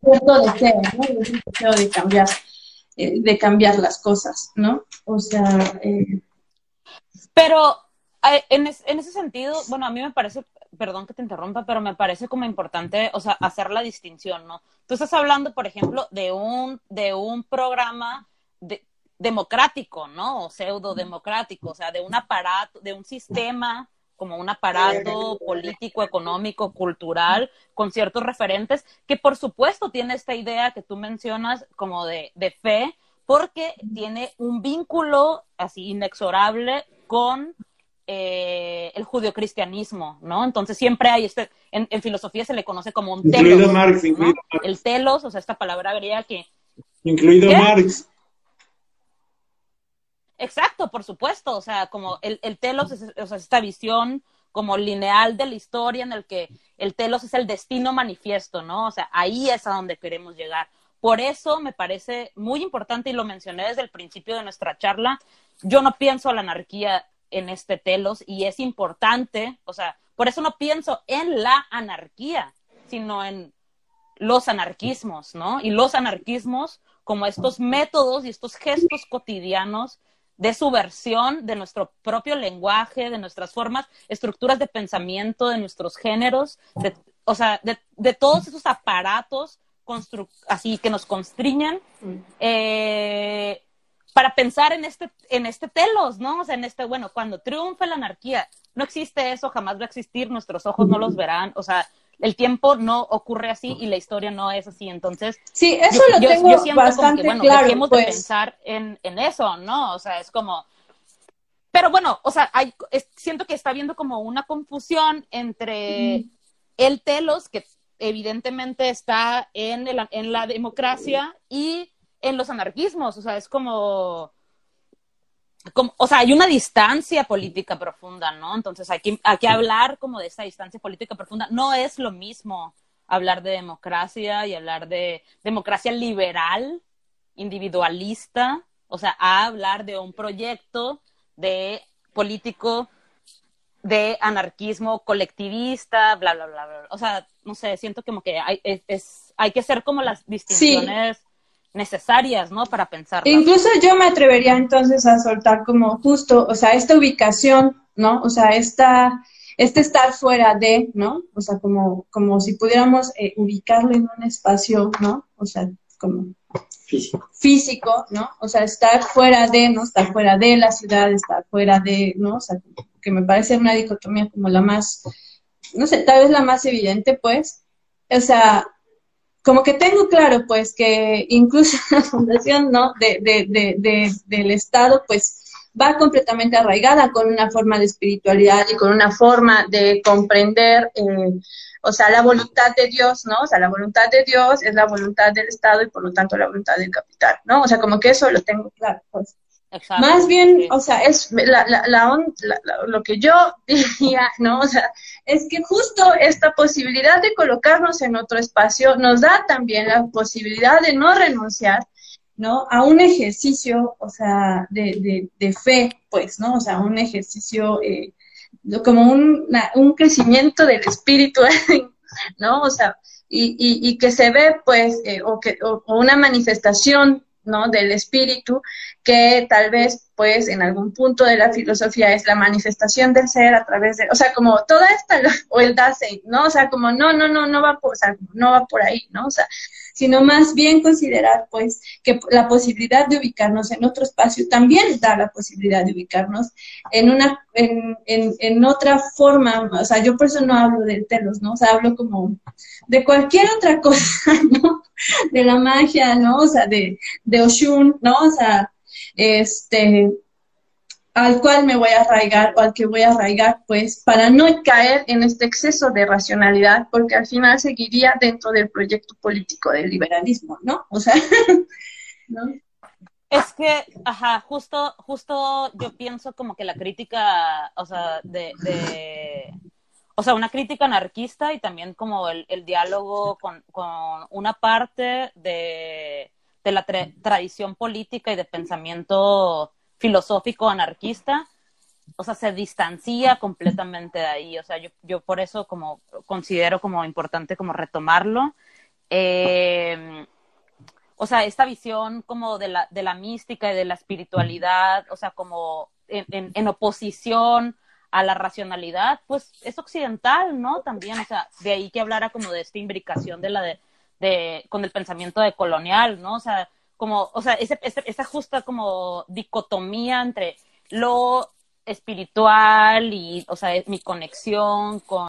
cierto deseo, ¿no? El deseo de cambiar, eh, de cambiar las cosas, ¿no? O sea, eh, Pero eh, en, es- en ese sentido, bueno, a mí me parece, perdón que te interrumpa, pero me parece como importante, o sea, hacer la distinción, ¿no? Tú estás hablando, por ejemplo, de un, de un programa de- democrático, ¿no? O pseudo democrático, o sea, de un aparato, de un sistema como un aparato político, económico, cultural, con ciertos referentes, que por supuesto tiene esta idea que tú mencionas como de, de fe, porque tiene un vínculo así inexorable con eh, el judio-cristianismo, ¿no? Entonces siempre hay este, en, en filosofía se le conoce como un Incluido telos, Marx, ¿no? incluido Marx. El telos, o sea, esta palabra griega que Incluido ¿Qué? Marx. Exacto, por supuesto. O sea, como el, el telos es o sea, esta visión como lineal de la historia en el que el telos es el destino manifiesto, ¿no? O sea, ahí es a donde queremos llegar. Por eso me parece muy importante, y lo mencioné desde el principio de nuestra charla, yo no pienso la anarquía en este telos y es importante, o sea, por eso no pienso en la anarquía, sino en los anarquismos, ¿no? Y los anarquismos como estos métodos y estos gestos cotidianos de subversión de nuestro propio lenguaje, de nuestras formas, estructuras de pensamiento, de nuestros géneros, de, o sea, de, de todos esos aparatos constru- así que nos constriñan eh, para pensar en este, en este telos, ¿no? O sea, en este, bueno, cuando triunfe la anarquía, no existe eso, jamás va a existir, nuestros ojos no los verán, o sea, el tiempo no ocurre así y la historia no es así, entonces sí, eso yo, lo yo- tengo yo siento como bastante que, bueno, claro, dejemos de pues. pensar en, en eso, ¿no? O sea, es como... Pero bueno, o sea, hay, es- siento que está habiendo como una confusión entre el telos, que evidentemente está en, el- en la democracia, y en los anarquismos. O sea, es como... como- o sea, hay una distancia política profunda, ¿no? Entonces hay que, hay que hablar como de esa distancia política profunda. No es lo mismo hablar de democracia y hablar de democracia liberal, individualista, o sea, a hablar de un proyecto de político de anarquismo colectivista, bla, bla, bla, bla. O sea, no sé, siento como que hay, es, es- hay que hacer como las distinciones necesarias, ¿no? Para pensar. Incluso yo me atrevería entonces a soltar como justo, o sea, esta ubicación, ¿no? O sea, esta, este estar fuera de, ¿no? O sea, como, como si pudiéramos eh, ubicarlo en un espacio, ¿no? O sea, como Físico. físico, ¿no? O sea, estar fuera de, ¿no? Estar fuera de la ciudad, estar fuera de, ¿no? O sea, que me parece una dicotomía como la más, no sé, tal vez la más evidente, pues. O sea, como que tengo claro, pues, que incluso la fundación, ¿no? De, de, de, de- del Estado, pues, va completamente arraigada con una forma de espiritualidad y con una forma de comprender, eh, o sea, la voluntad de Dios, ¿no? O sea, la voluntad de Dios es la voluntad del Estado y por lo tanto la voluntad del capital, ¿no? O sea, como que eso lo tengo claro, pues. Exacto, Más bien, sí. o sea, es la, la, la on- la- la- lo que yo diría, ¿no? O sea, es que justo esta posibilidad de colocarnos en otro espacio nos da también la posibilidad de no renunciar, ¿no? A un ejercicio, o sea, de, de, de fe, pues, ¿no? O sea, un ejercicio eh, como un, una- un crecimiento del espíritu, ¿no? O sea, y, y, y que se ve, pues, eh, o, que, o, o una manifestación, ¿no? Del espíritu que tal vez, pues, en algún punto de la filosofía es la manifestación del ser a través de, o sea, como toda esta, o el Dasein, ¿no? O sea, como no, no, no, no va por, o sea, no va por ahí, ¿no? O sea, sino más bien considerar, pues, que la posibilidad de ubicarnos en otro espacio también da la posibilidad de ubicarnos en una, en, en, en otra forma, o sea, yo por eso no hablo de telos, ¿no? O sea, hablo como de cualquier otra cosa, ¿no? De la magia, ¿no? O sea, de, de Oshun, ¿no? O sea, este, al cual me voy a arraigar o al que voy a arraigar, pues, para no caer en este exceso de racionalidad, porque al final seguiría dentro del proyecto político del liberalismo, ¿no? O sea. Es que, ajá, justo, justo yo pienso como que la crítica, o sea, de, de o sea, una crítica anarquista y también como el, el diálogo con, con una parte de, de la tra- tradición política y de pensamiento filosófico anarquista o sea, se distancia completamente de ahí. O sea, yo, yo por eso como considero como importante como retomarlo. Eh, o sea, esta visión como de la, de la mística y de la espiritualidad, o sea, como en, en, en oposición a la racionalidad, pues es occidental, ¿no? También, o sea, de ahí que hablara como de esta imbricación de la de, de con el pensamiento de colonial, ¿no? O sea, como, o sea, ese, esa justa como dicotomía entre lo espiritual y, o sea, mi conexión con